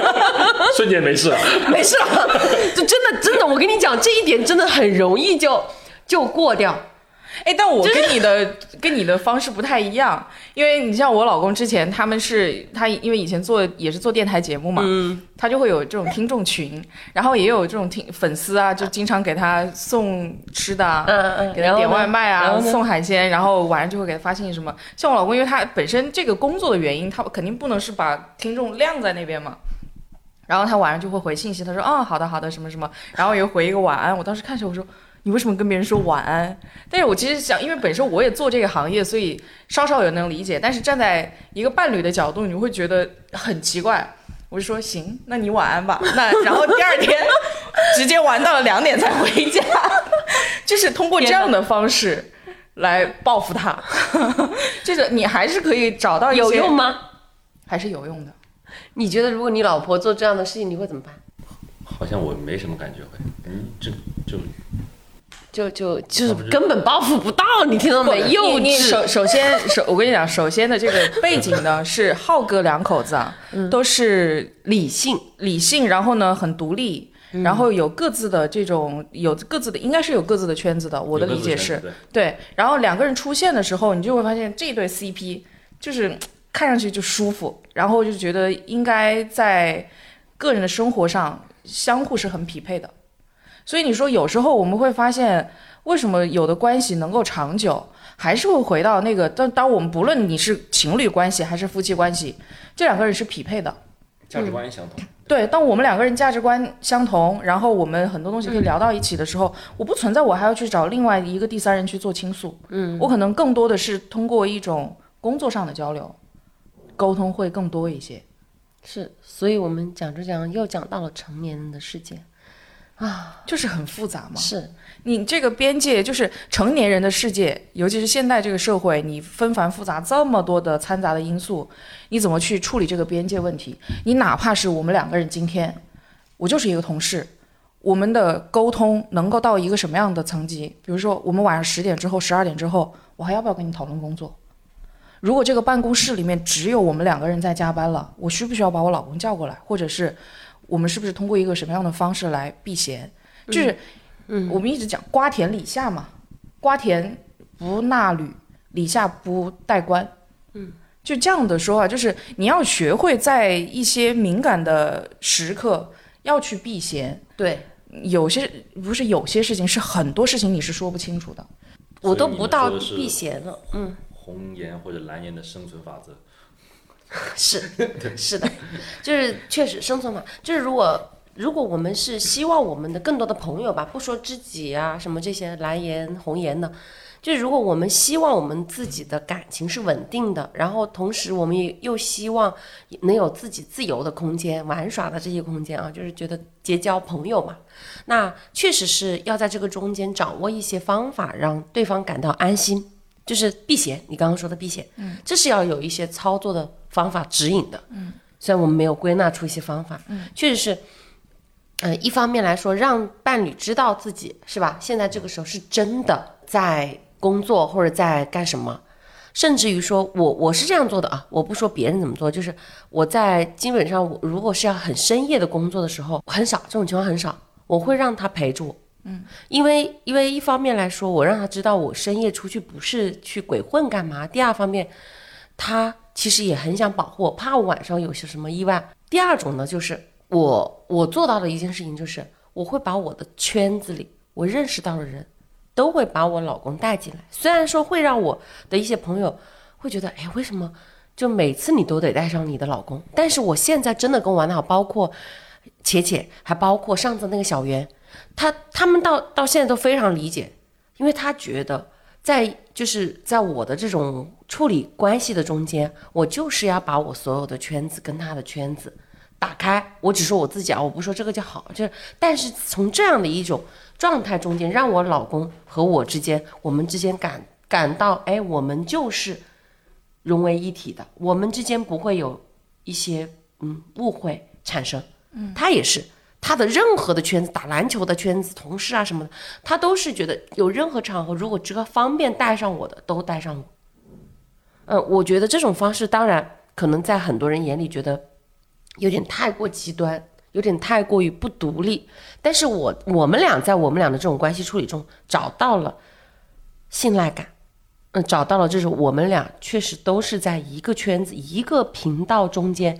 瞬间没事了。没事了，就真的真的，我跟你讲，这一点真的很容易就就过掉。哎，但我跟你的跟你的方式不太一样，因为你像我老公之前他们是他因为以前做也是做电台节目嘛，嗯，他就会有这种听众群，然后也有这种听粉丝啊，就经常给他送吃的啊，嗯嗯，给他点外卖啊，送海鲜，然后晚上就会给他发信息什么。像我老公，因为他本身这个工作的原因，他肯定不能是把听众晾在那边嘛。然后他晚上就会回信息，他说：“哦，好的好的，什么什么。”然后又回一个晚安。我当时看着我说：“你为什么跟别人说晚安？”但是我其实想，因为本身我也做这个行业，所以稍稍有能理解。但是站在一个伴侣的角度，你会觉得很奇怪。我就说：“行，那你晚安吧。”那然后第二天直接玩到了两点才回家，就是通过这样的方式来报复他。就是你还是可以找到一些有用，吗？还是有用的。你觉得如果你老婆做这样的事情，你会怎么办？好像我没什么感觉会，嗯，就就就就就是根本报复不到，你听到没？你幼稚。你首首先首我跟你讲，首先的这个背景呢 是浩哥两口子啊，都是理性理性，然后呢很独立。然后有各自的这种有各自的，应该是有各自的圈子的。我的理解是，对对。然后两个人出现的时候，你就会发现这对 CP 就是看上去就舒服，然后就觉得应该在个人的生活上相互是很匹配的。所以你说有时候我们会发现，为什么有的关系能够长久，还是会回到那个但当我们不论你是情侣关系还是夫妻关系，这两个人是匹配的。价值观相同。对，当我们两个人价值观相同，然后我们很多东西可以聊到一起的时候，我不存在我还要去找另外一个第三人去做倾诉。嗯，我可能更多的是通过一种工作上的交流，沟通会更多一些。是，所以我们讲着讲着又讲到了成年人的世界。就是很复杂嘛，是，你这个边界就是成年人的世界，尤其是现代这个社会，你纷繁复杂这么多的掺杂的因素，你怎么去处理这个边界问题？你哪怕是我们两个人今天，我就是一个同事，我们的沟通能够到一个什么样的层级？比如说，我们晚上十点之后、十二点之后，我还要不要跟你讨论工作？如果这个办公室里面只有我们两个人在加班了，我需不需要把我老公叫过来？或者是我们是不是通过一个什么样的方式来避嫌？就是，嗯，我们一直讲瓜田李下嘛，瓜田不纳履，李下不带官，嗯，就这样的说法，就是你要学会在一些敏感的时刻要去避嫌。对有些不是有些事情，是很多事情你是说不清楚的。我都不到避嫌了。嗯，红颜或者蓝颜的生存法则。是是的，就是确实生存法，就是如果如果我们是希望我们的更多的朋友吧，不说知己啊什么这些蓝颜红颜的，就是如果我们希望我们自己的感情是稳定的，然后同时我们也又希望能有自己自由的空间、玩耍的这些空间啊，就是觉得结交朋友嘛，那确实是要在这个中间掌握一些方法，让对方感到安心，就是避嫌。你刚刚说的避嫌，嗯，这是要有一些操作的方法指引的，嗯，虽然我们没有归纳出一些方法，嗯，确实是。呃，一方面来说，让伴侣知道自己是吧？现在这个时候是真的在工作或者在干什么，甚至于说我我是这样做的啊，我不说别人怎么做，就是我在基本上我如果是要很深夜的工作的时候，很少这种情况很少，我会让他陪着我，嗯，因为因为一方面来说，我让他知道我深夜出去不是去鬼混干嘛，第二方面，他其实也很想保护我，怕我晚上有些什么意外。第二种呢，就是。我我做到的一件事情就是，我会把我的圈子里我认识到的人，都会把我老公带进来。虽然说会让我的一些朋友会觉得，哎，为什么就每次你都得带上你的老公？但是我现在真的跟我玩的好，包括且且，还包括上次那个小袁，他他们到到现在都非常理解，因为他觉得在就是在我的这种处理关系的中间，我就是要把我所有的圈子跟他的圈子。打开，我只说我自己啊，我不说这个就好，就是，但是从这样的一种状态中间，让我老公和我之间，我们之间感感到，哎，我们就是融为一体的，我们之间不会有一些嗯误会产生。嗯，他也是，他的任何的圈子，打篮球的圈子，同事啊什么的，他都是觉得有任何场合，如果这个方便带上我的，都带上我。嗯，我觉得这种方式，当然可能在很多人眼里觉得。有点太过极端，有点太过于不独立。但是我我们俩在我们俩的这种关系处理中找到了信赖感，嗯，找到了就是我们俩确实都是在一个圈子、一个频道中间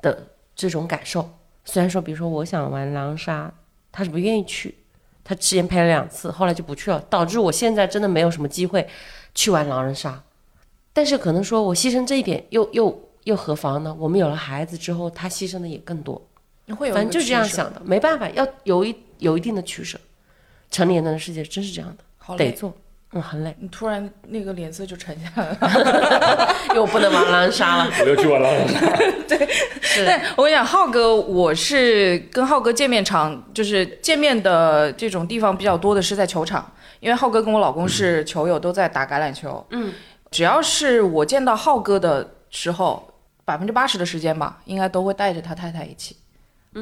的这种感受。虽然说，比如说我想玩狼人杀，他是不愿意去，他之前陪了两次，后来就不去了，导致我现在真的没有什么机会去玩狼人杀。但是可能说我牺牲这一点，又又。又何妨呢？我们有了孩子之后，他牺牲的也更多。会有，反正就是这样想的，没办法，要有一有一定的取舍。成年人的世界真是这样的，得做，嗯，很累。你突然那个脸色就沉下来了，又不能玩狼人杀了，我又去玩狼人杀。对，但我跟你讲，浩哥，我是跟浩哥见面场，就是见面的这种地方比较多的是在球场，因为浩哥跟我老公是球友，都在打橄榄球。嗯，只要是我见到浩哥的时候。百分之八十的时间吧，应该都会带着他太太一起，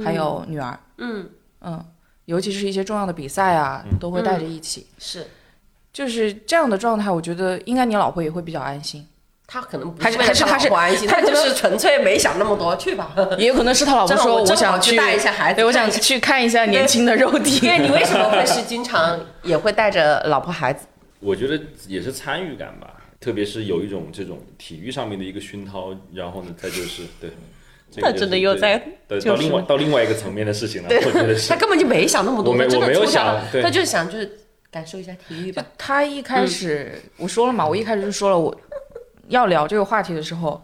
还有女儿。嗯嗯，尤其是一些重要的比赛啊，都会带着一起。是，就是这样的状态，我觉得应该你老婆也会比较安心。他可能还是还是他是不安心，他就是纯粹没想那么多，去吧。也有可能是他老婆说，我想去带一下孩子，对，我想去看一下年轻的肉体。对你为什么会是 经常也会带着老婆孩子？我觉得也是参与感吧。特别是有一种这种体育上面的一个熏陶，然后呢，再就是对，他真的又在到另外到另外一个层面的事情了。我觉得是他根本就没想那么多，我没我没有想，他就想就是感受一下体育吧。他一开始我说了嘛，我一开始就说了，我要聊这个话题的时候，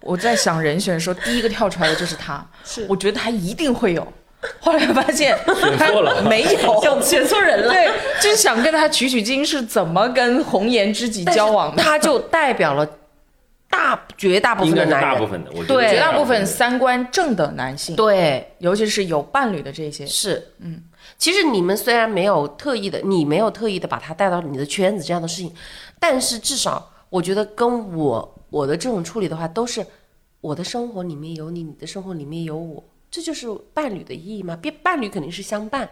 我在想人选的时候，第一个跳出来的就是他，是我觉得他一定会有。后来发现他没有选错人了，对，就是想跟他取取经，是怎么跟红颜知己交往的？他就代表了大绝大部分的男人，大部分的，我对绝大部分三观正的男性，对，尤其是有伴侣的这些，是，嗯，其实你们虽然没有特意的，你没有特意的把他带到你的圈子这样的事情，但是至少我觉得跟我我的这种处理的话，都是我的生活里面有你，你的生活里面有我。这就是伴侣的意义嘛。别伴侣肯定是相伴，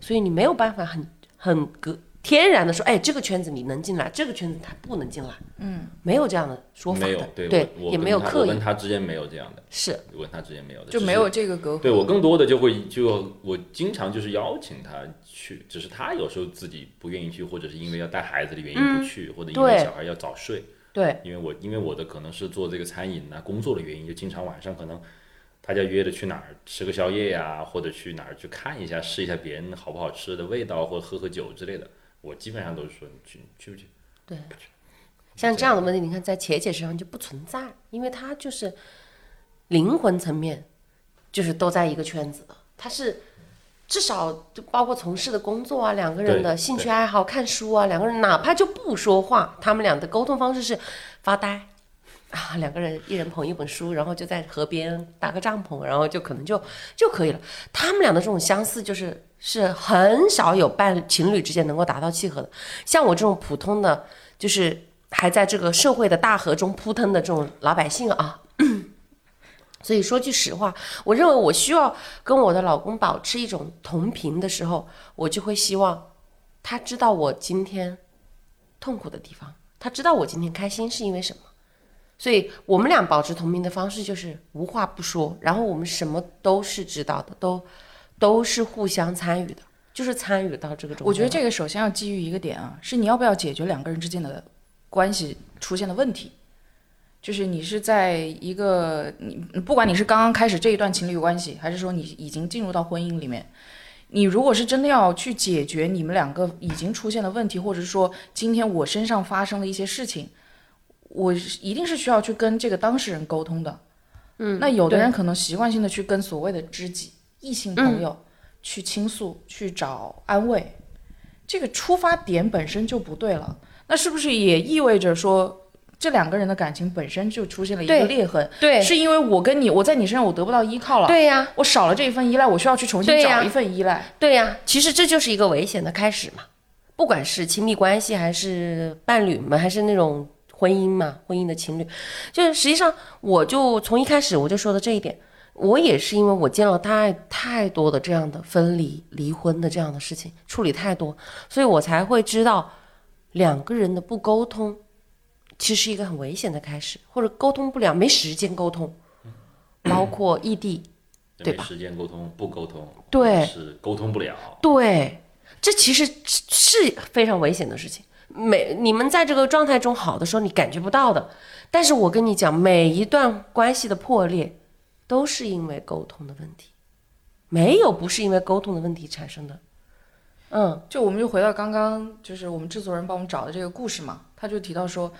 所以你没有办法很很隔天然的说，哎，这个圈子你能进来，这个圈子他不能进来。嗯，没有这样的说法的，对，也没有刻意。我跟他之间没有这样的，是我跟他之间没有的，就没有这个隔阂。对我更多的就会就我经常就是邀请他去，只是他有时候自己不愿意去，或者是因为要带孩子的原因不去，或者因为小孩要早睡。对，因为我因为我的可能是做这个餐饮啊工作的原因，就经常晚上可能。大家约着去哪儿吃个宵夜呀，或者去哪儿去看一下，试一下别人好不好吃的味道，或者喝喝酒之类的。我基本上都是说你去去不去？对，像这样的问题，你看在且且身上就不存在，因为他就是灵魂层面，就是都在一个圈子的，他是至少就包括从事的工作啊，两个人的兴趣爱好、看书啊，两个人哪怕就不说话，他们俩的沟通方式是发呆。啊，两个人一人捧一本书，然后就在河边搭个帐篷，然后就可能就就可以了。他们俩的这种相似，就是是很少有伴情侣之间能够达到契合的。像我这种普通的，就是还在这个社会的大河中扑腾的这种老百姓啊，所以说句实话，我认为我需要跟我的老公保持一种同频的时候，我就会希望他知道我今天痛苦的地方，他知道我今天开心是因为什么。所以我们俩保持同频的方式就是无话不说，然后我们什么都是知道的，都都是互相参与的，就是参与到这个中。我觉得这个首先要基于一个点啊，是你要不要解决两个人之间的关系出现的问题。就是你是在一个你不管你是刚刚开始这一段情侣关系，还是说你已经进入到婚姻里面，你如果是真的要去解决你们两个已经出现的问题，或者是说今天我身上发生的一些事情，我一定是需要去跟这个当事人沟通的。嗯，那有的人可能习惯性的去跟所谓的知己、异性朋友去倾诉、去找安慰，这个出发点本身就不对了。那是不是也意味着说，这两个人的感情本身就出现了一个裂痕？对是因为我跟你，我在你身上我得不到依靠了，对呀、我少了这一份依赖，我需要去重新找一份依赖。对呀、其实这就是一个危险的开始嘛。不管是亲密关系，还是伴侣们，还是那种婚姻嘛，婚姻的情侣，就是实际上，我就从一开始我就说的这一点，我也是因为我见了太太多的这样的分离、离婚的这样的事情，处理太多，所以我才会知道两个人的不沟通，其实是一个很危险的开始，或者沟通不了，没时间沟通，包括异地，对吧时间沟通，不沟通，对是沟通不了。对，这其实是是非常危险的事情。每你们在这个状态中好的时候，你感觉不到的。但是我跟你讲，每一段关系的破裂，都是因为沟通的问题，没有不是因为沟通的问题产生的。嗯，就我们就回到刚刚，就是我们制作人帮我们找的这个故事嘛，他就提到说，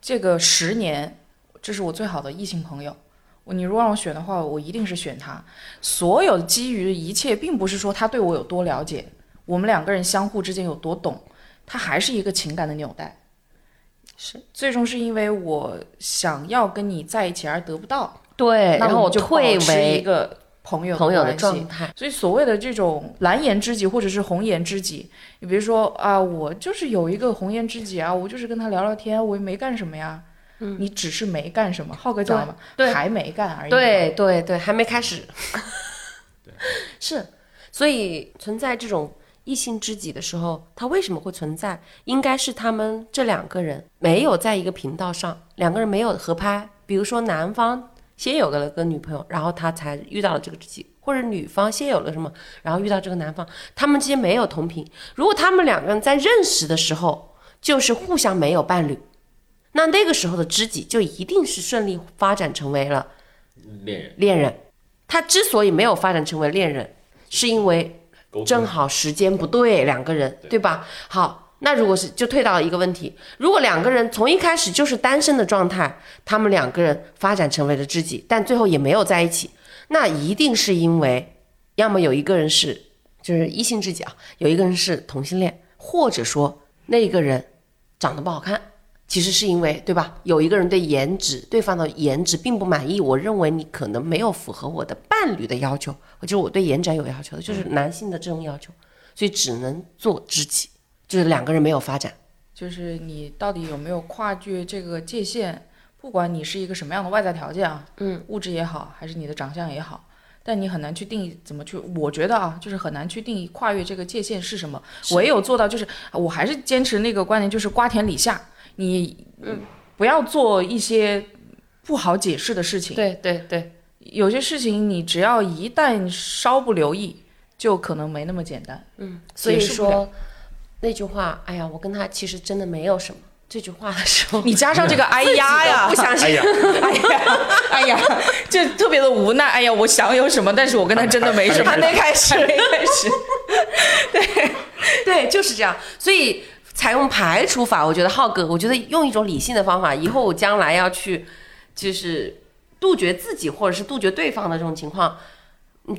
这个十年，这是我最好的异性朋友。你如果让我选的话，我一定是选他。所有基于一切，并不是说他对我有多了解，我们两个人相互之间有多懂，他还是一个情感的纽带。是最终是因为我想要跟你在一起而得不到，对。然后我就退为一个朋友朋友的状态。所以所谓的这种蓝颜知己或者是红颜知己，你比如说啊，我就是有一个红颜知己啊，我就是跟他聊聊天，我也没干什么呀。嗯，你只是没干什么，浩哥讲了嘛，对还没干而已。对，对对，还没开始。是，所以存在这种异性知己的时候，它为什么会存在？应该是他们这两个人没有在一个频道上，两个人没有合拍。比如说男方先有了个女朋友，然后他才遇到了这个知己，或者女方先有了什么，然后遇到这个男方，他们之间没有同频。如果他们两个人在认识的时候就是互相没有伴侣，那那个时候的知己就一定是顺利发展成为了。恋人恋人，他之所以没有发展成为恋人，是因为正好时间不对，两个人对吧？好，那如果是就退到了一个问题，如果两个人从一开始就是单身的状态，他们两个人发展成为了知己，但最后也没有在一起，那一定是因为要么有一个人是就是异性知己啊，有一个人是同性恋，或者说那个人长得不好看。其实是因为，对吧？有一个人对颜值，对方的颜值并不满意，我认为你可能没有符合我的伴侣的要求，就是我对颜值有要求的，就是男性的这种要求，所以只能做知己，就是两个人没有发展。就是你到底有没有跨越这个界限？不管你是一个什么样的外在条件啊，嗯，物质也好，还是你的长相也好，但你很难去定义怎么去。我觉得啊，就是很难去定义跨越这个界限是什么。唯有做到，就是我还是坚持那个观点，就是瓜田李下，你嗯不要做一些不好解释的事情。对对对，有些事情你只要一旦稍不留意，就可能没那么简单。嗯，所以说那句话，哎呀，我跟他其实真的没有什么。这句话的时候，你加上这个 哎呀呀，不相信哎呀，哎呀，哎呀，就特别的无奈。哎呀，我想有什么，但是我跟他真的没什么，还没开始还没开始。对对，就是这样。所以采用排除法，我觉得浩哥，我觉得用一种理性的方法，以后我将来要去就是杜绝自己或者是杜绝对方的这种情况，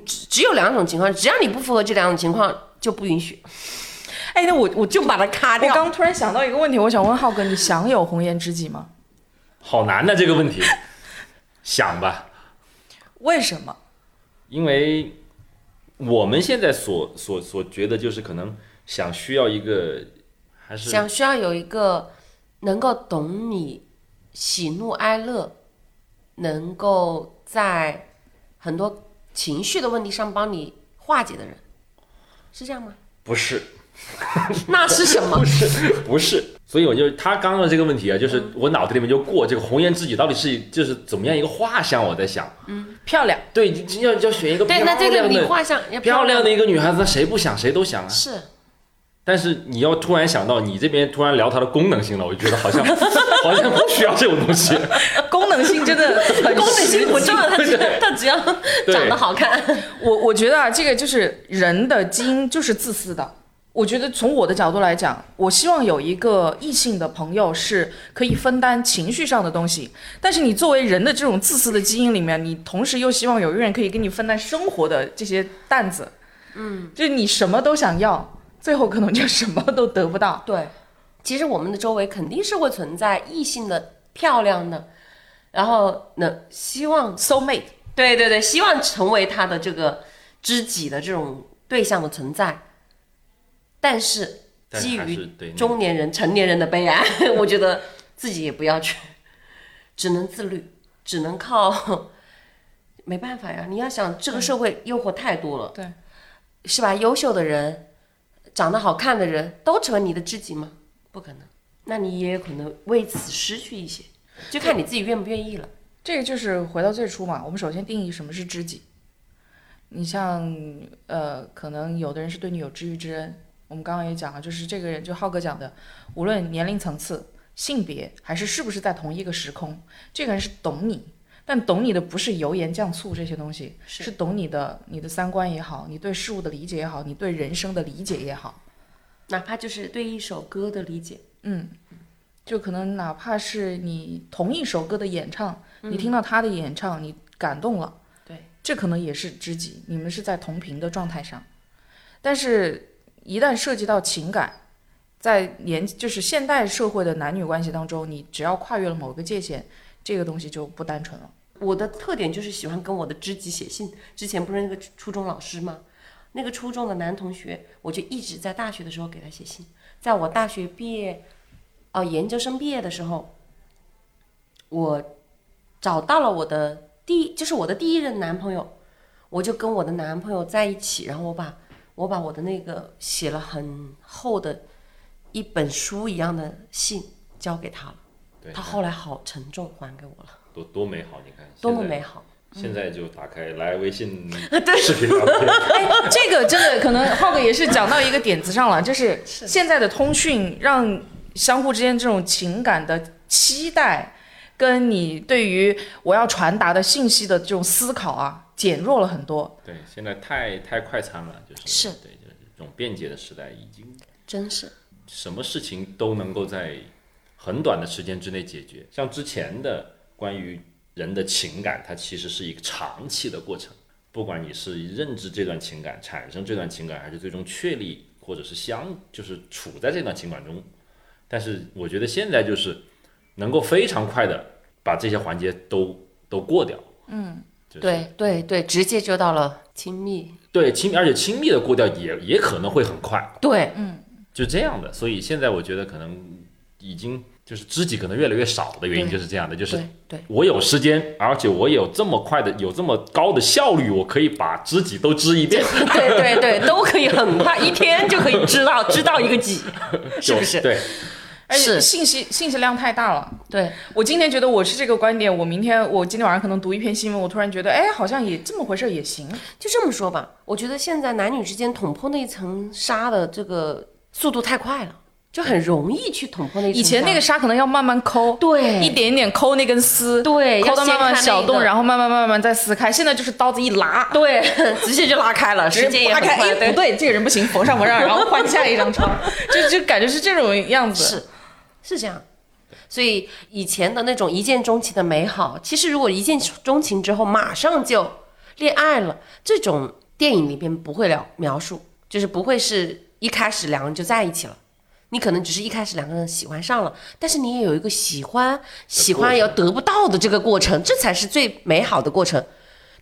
只只有两种情况，只要你不符合这两种情况，就不允许，哎，那我我就把它卡掉。我刚突然想到一个问题，我想问浩哥，你想有红颜知己吗？好难的这个问题，想吧，为什么？因为我们现在所所所觉得就是可能想需要一个还是想需要有一个能够懂你喜怒哀乐，能够在很多情绪的问题上帮你化解的人，是这样吗？不是 那是什么？不是，不是所以我就他刚刚的这个问题啊，就是我脑子里面就过这个红颜知己到底是就是怎么样一个画像，我在想，嗯漂亮，对，要要选一个漂对，那这个你亮的画像要漂亮亮的一个女孩子，那谁不想谁都想啊。是但是你要突然想到你这边突然聊它的功能性了，我就觉得好像 好像不需要这种东西。功能性真的很功能性不重要，他只对他只要对长得好看。我我觉得啊，这个就是人的基因就是自私的。我觉得从我的角度来讲，我希望有一个异性的朋友是可以分担情绪上的东西，但是你作为人的这种自私的基因里面，你同时又希望有一个人可以跟你分担生活的这些担子。嗯，就是你什么都想要，最后可能就什么都得不到。对，其实我们的周围肯定是会存在异性的漂亮的，然后呢，希望 soul mate，对对对，希望成为他的这个知己的这种对象的存在，但是基于中年人、成年人的悲哀，我觉得自己也不要去，只能自律，只能靠，没办法呀。你要想，这个社会诱惑太多了，对，是吧？优秀的人，长得好看的人都成为你的知己吗？不可能，那你也有可能为此失去一些，就看你自己愿不愿意了。这个就是回到最初嘛，我们首先定义什么是知己。你像呃，可能有的人是对你有知遇之恩，我们刚刚也讲了，就是这个人，就浩哥讲的，无论年龄层次、性别，还是是不是在同一个时空，这个人是懂你，但懂你的不是油盐酱醋这些东西，是。是懂你的你的三观也好，你对事物的理解也好，你对人生的理解也好，哪怕就是对一首歌的理解，嗯，就可能哪怕是你同一首歌的演唱，你听到他的演唱，你感动了，对，这可能也是知己，你们是在同频的状态上。但是，一旦涉及到情感，在年就是现代社会的男女关系当中，你只要跨越了某个界限，这个东西就不单纯了。我的特点就是喜欢跟我的知己写信。之前不是那个初中老师吗？那个初中的男同学，我就一直在大学的时候给他写信。在我大学毕业，哦，研究生毕业的时候，我找到了我的第，就是我的第一任男朋友，我就跟我的男朋友在一起，然后我把我把我的那个写了很厚的一本书一样的信交给他了，对他后来好沉重还给我了，多多美好，你看多么美好。现在就打开来微信视频聊天，哎，这个真的可能浩哥也是讲到一个点子上了，就是现在的通讯让相互之间这种情感的期待，跟你对于我要传达的信息的这种思考啊，减弱了很多。对，现在太太快餐了，就是是对，就是这种便捷的时代，已经真是，什么事情都能够在很短的时间之内解决。像之前的关于人的情感，它其实是一个长期的过程。不管你是认知这段情感、产生这段情感，还是最终确立或者是相，就是处在这段情感中。但是我觉得现在就是能够非常快的把这些环节都都过掉。嗯，就是、对对对，直接就到了亲密。对亲密，而且亲密的过掉也也可能会很快。对，嗯就这样的，所以现在我觉得可能已经就是知己可能越来越少的原因就是这样的，就是对对我有时间，而且我有这么快的、有这么高的效率，我可以把知己都知一遍，对对对，都可以很快，一天就可以知道知道一个几，是不是？对，而且信息信息量太大了。对，我今天觉得我是这个观点，我明天我今天晚上可能读一篇新闻，我突然觉得，哎，好像也这么回事儿也行。就这么说吧，我觉得现在男女之间捅破那层纱的这个速度太快了，就很容易去捅破那层。以前那个纱可能要慢慢抠，对一点一点抠那根丝，对抠到慢慢小洞，后然后慢慢慢慢再撕开。现在就是刀子一拉，对，直接就拉开了，时间也扒开，很快。哎，不对，这个人不行，缝上缝上，然后换下一张床，就就感觉是这种样子。是是这样。所以以前的那种一见钟情的美好，其实如果一见钟情之后马上就恋爱了，这种电影里边不会了描述，就是不会是一开始两个人就在一起了。你可能只是一开始两个人喜欢上了，但是你也有一个喜欢、喜欢要得不到的这个过程，这才是最美好的过程。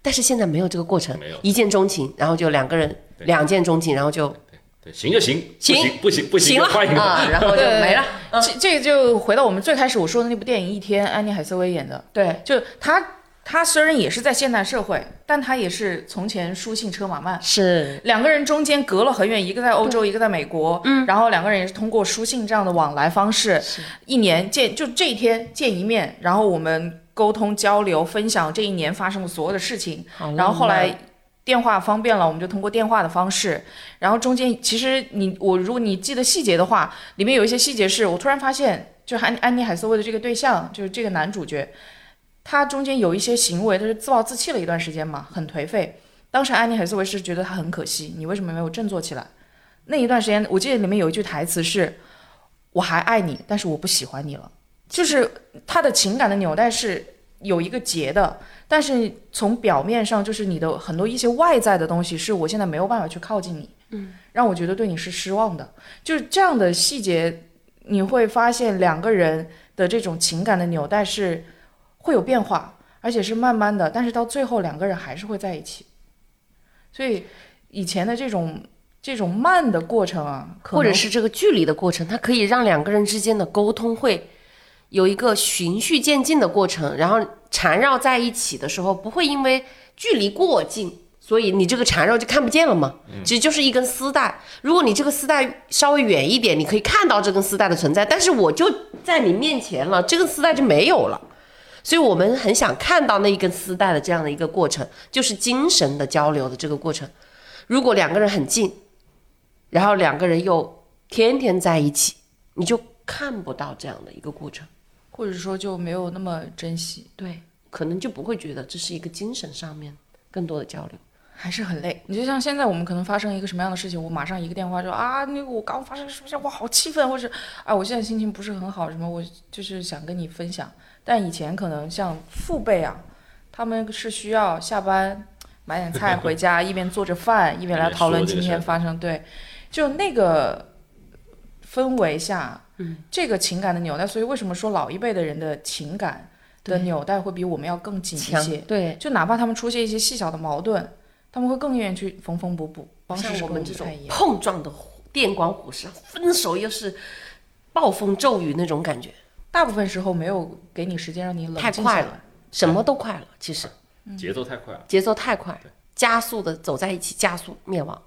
但是现在没有这个过程没有，一见钟情，然后就两个人两见钟情，然后就对，行就行，不行行不行不行行换一个。啊，然后就没了。嗯这这个就回到我们最开始我说的那部电影《一天》，安妮海瑟薇演的。对，就她她虽然也是在现代社会，但她也是从前书信车马慢。是两个人中间隔了很远，一个在欧洲，一个在美国，嗯，然后两个人也是通过书信这样的往来方式，一年见就这一天见一面，然后我们沟通交流，分享这一年发生的所有的事情，然后后来电话方便了，我们就通过电话的方式，然后中间其实你我如果你记得细节的话，里面有一些细节是我突然发现，就安安妮海瑟薇的这个对象，就是这个男主角，他中间有一些行为，他是自暴自弃了一段时间嘛，很颓废。当时安妮海瑟薇是觉得他很可惜，你为什么没有振作起来？那一段时间，我记得里面有一句台词是：“我还爱你，但是我不喜欢你了。”就是他的情感的纽带是有一个结的，但是从表面上，就是你的很多一些外在的东西，是我现在没有办法去靠近你，嗯，让我觉得对你是失望的。就是这样的细节，你会发现两个人的这种情感的纽带是会有变化，而且是慢慢的，但是到最后两个人还是会在一起。所以以前的这种这种慢的过程啊，或者是这个距离的过程，它可以让两个人之间的沟通会有一个循序渐进的过程，然后缠绕在一起的时候，不会因为距离过近，所以你这个缠绕就看不见了嘛。其实就是一根丝带，如果你这个丝带稍微远一点，你可以看到这根丝带的存在，但是我就在你面前了，这根丝带就没有了。所以我们很想看到那一根丝带的这样的一个过程，就是精神的交流的这个过程。如果两个人很近，然后两个人又天天在一起，你就看不到这样的一个过程，或者说就没有那么珍惜，对，可能就不会觉得这是一个精神上面更多的交流。还是很累。你就像现在我们可能发生一个什么样的事情，我马上一个电话就啊，那个我刚发生什么事，我好气愤，或者啊我现在心情不是很好，什么我就是想跟你分享。但以前可能像父辈啊，他们是需要下班买点菜 回家，一边做着饭，一边来讨论今天发生对，就那个氛围下，嗯，这个情感的纽带，所以为什么说老一辈的人的情感的纽带会比我们要更紧一些？对，就哪怕他们出现一些细小的矛盾，他们会更愿意去缝缝补补，像是我们这种。碰撞的电光火石，分手又是暴风骤雨那种感觉，大部分时候没有给你时间让你冷太静太快了，什么都快了，其实节奏太快了。节奏太快，加速的走在一起，加速灭亡。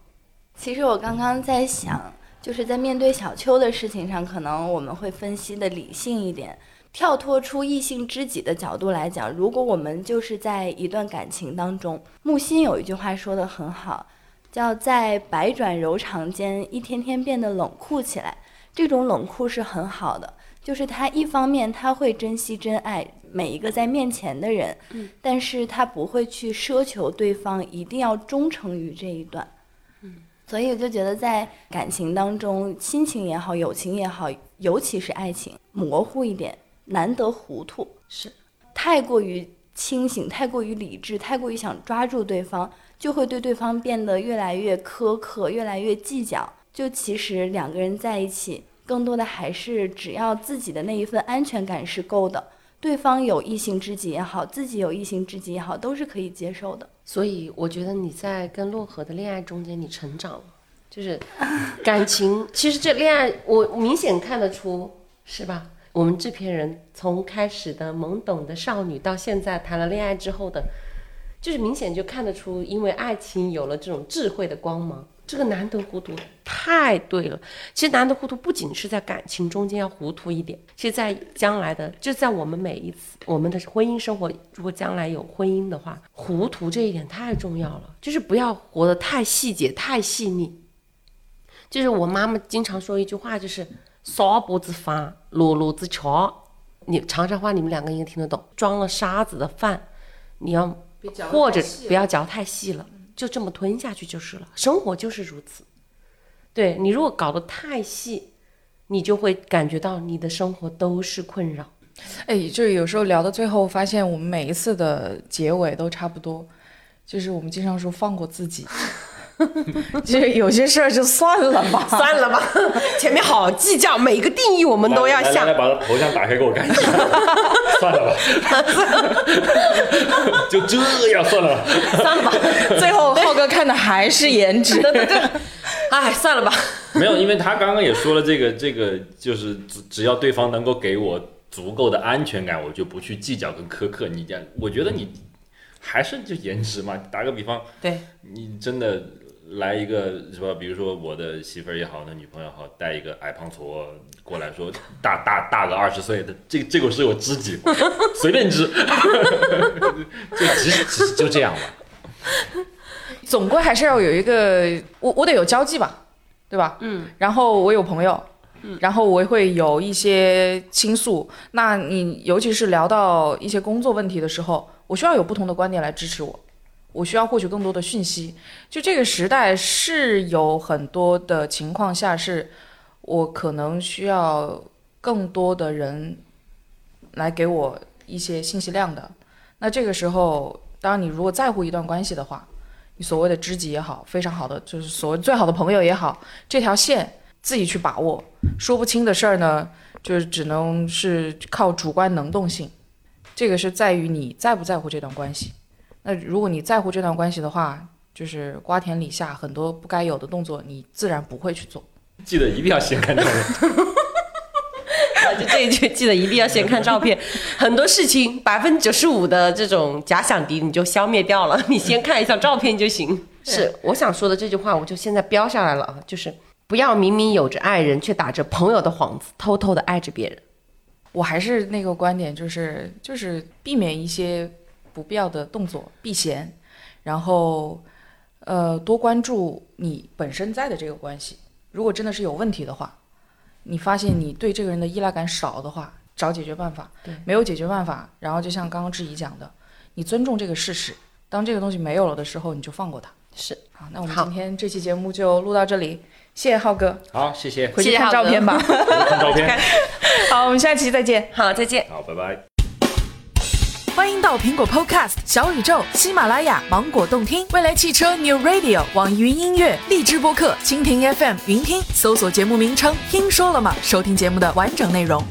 其实我刚刚在想，就是在面对小秋的事情上，可能我们会分析的理性一点，跳脱出异性知己的角度来讲，如果我们就是在一段感情当中，木心有一句话说的很好，叫在百转柔肠间，一天天变得冷酷起来。这种冷酷是很好的，就是他一方面他会珍惜真爱每一个在面前的人，但是他不会去奢求对方一定要忠诚于这一段。所以我就觉得，在感情当中，亲情也好，友情也好，尤其是爱情，模糊一点，难得糊涂。是，太过于清醒，太过于理智，太过于想抓住对方，就会对对方变得越来越苛刻，越来越计较。就其实两个人在一起，更多的还是只要自己的那一份安全感是够的，对方有异性知己也好，自己有异性知己也好，都是可以接受的。所以我觉得你在跟洛河的恋爱中间，你成长了，就是 感情。其实这恋爱，我明显看得出，是吧？我们制片人从开始的懵懂的少女，到现在谈了恋爱之后的，就是明显就看得出，因为爱情有了这种智慧的光芒。这个难得糊涂太对了。其实难得糊涂不仅是在感情中间要糊涂一点，其实在将来的，就在我们每一次我们的婚姻生活，如果将来有婚姻的话，糊涂这一点太重要了，就是不要活得太细节、太细腻。就是我妈妈经常说一句话，就是“烧脖子饭，裸裸子瞧”。你长沙话你们两个应该听得懂，装了沙子的饭，你要或者不要嚼太细了，就这么吞下去就是了。生活就是如此。对你如果搞得太细，你就会感觉到你的生活都是困扰。哎，就是有时候聊到最后，发现我们每一次的结尾都差不多，就是我们经常说放过自己，就是有些事儿就算了吧。算了吧，前面好计较，每个定义我们都要下来来来，。把他头像打开给我看一下。算了吧，就这样算了吧。算了吧，最后浩哥看的还是颜值。对对对，哎，算了吧。没有，因为他刚刚也说了，这个这个就是只只要对方能够给我足够的安全感，我就不去计较跟苛刻。你这样，我觉得你还是就颜值嘛。打个比方，对，你真的来一个是吧？比如说我的媳妇儿也好，那女朋友也好，带一个矮胖矬过来说大大大个二十岁的，这这个是我知己，随便知，就其实就这样吧。总归还是要有一个，我我得有交际吧，对吧？嗯。然后我有朋友，嗯，然后我会有一些倾诉。那你尤其是聊到一些工作问题的时候，我需要有不同的观点来支持我，我需要获取更多的讯息。就这个时代是有很多的情况下，是我可能需要更多的人来给我一些信息量的。那这个时候，当你如果在乎一段关系的话，你所谓的知己也好，非常好的就是所谓最好的朋友也好，这条线自己去把握。说不清的事儿呢，就是只能是靠主观能动性，这个是在于你在不在乎这段关系。那如果你在乎这段关系的话，就是瓜田李下很多不该有的动作，你自然不会去做。记得一定要先看照片。啊就这一句，记得一定要先看照片。很多事情百分之九十五的这种假想敌你就消灭掉了，你先看一下照片就行。是我想说的这句话，我就现在标下来了啊，就是不要明明有着爱人，却打着朋友的幌子，偷偷的爱着别人。我还是那个观点，就是就是避免一些不必要的动作，避嫌，然后呃多关注你本身在的这个关系。如果真的是有问题的话，你发现你对这个人的依赖感少的话，找解决办法。对，没有解决办法，然后就像刚刚志怡讲的，你尊重这个事实，当这个东西没有了的时候，你就放过他。是，好，那我们今天这期节目就录到这里，谢谢浩哥，好，谢谢，回去看照片吧。看照片。好，我们下期再见。好，再见。好，拜拜。欢迎到苹果 Podcast、小宇宙、喜马拉雅、芒果动听、未来汽车 New Radio、网易云音乐、荔枝播客、蜻蜓 FM、云听，搜索节目名称“听说了吗”，收听节目的完整内容。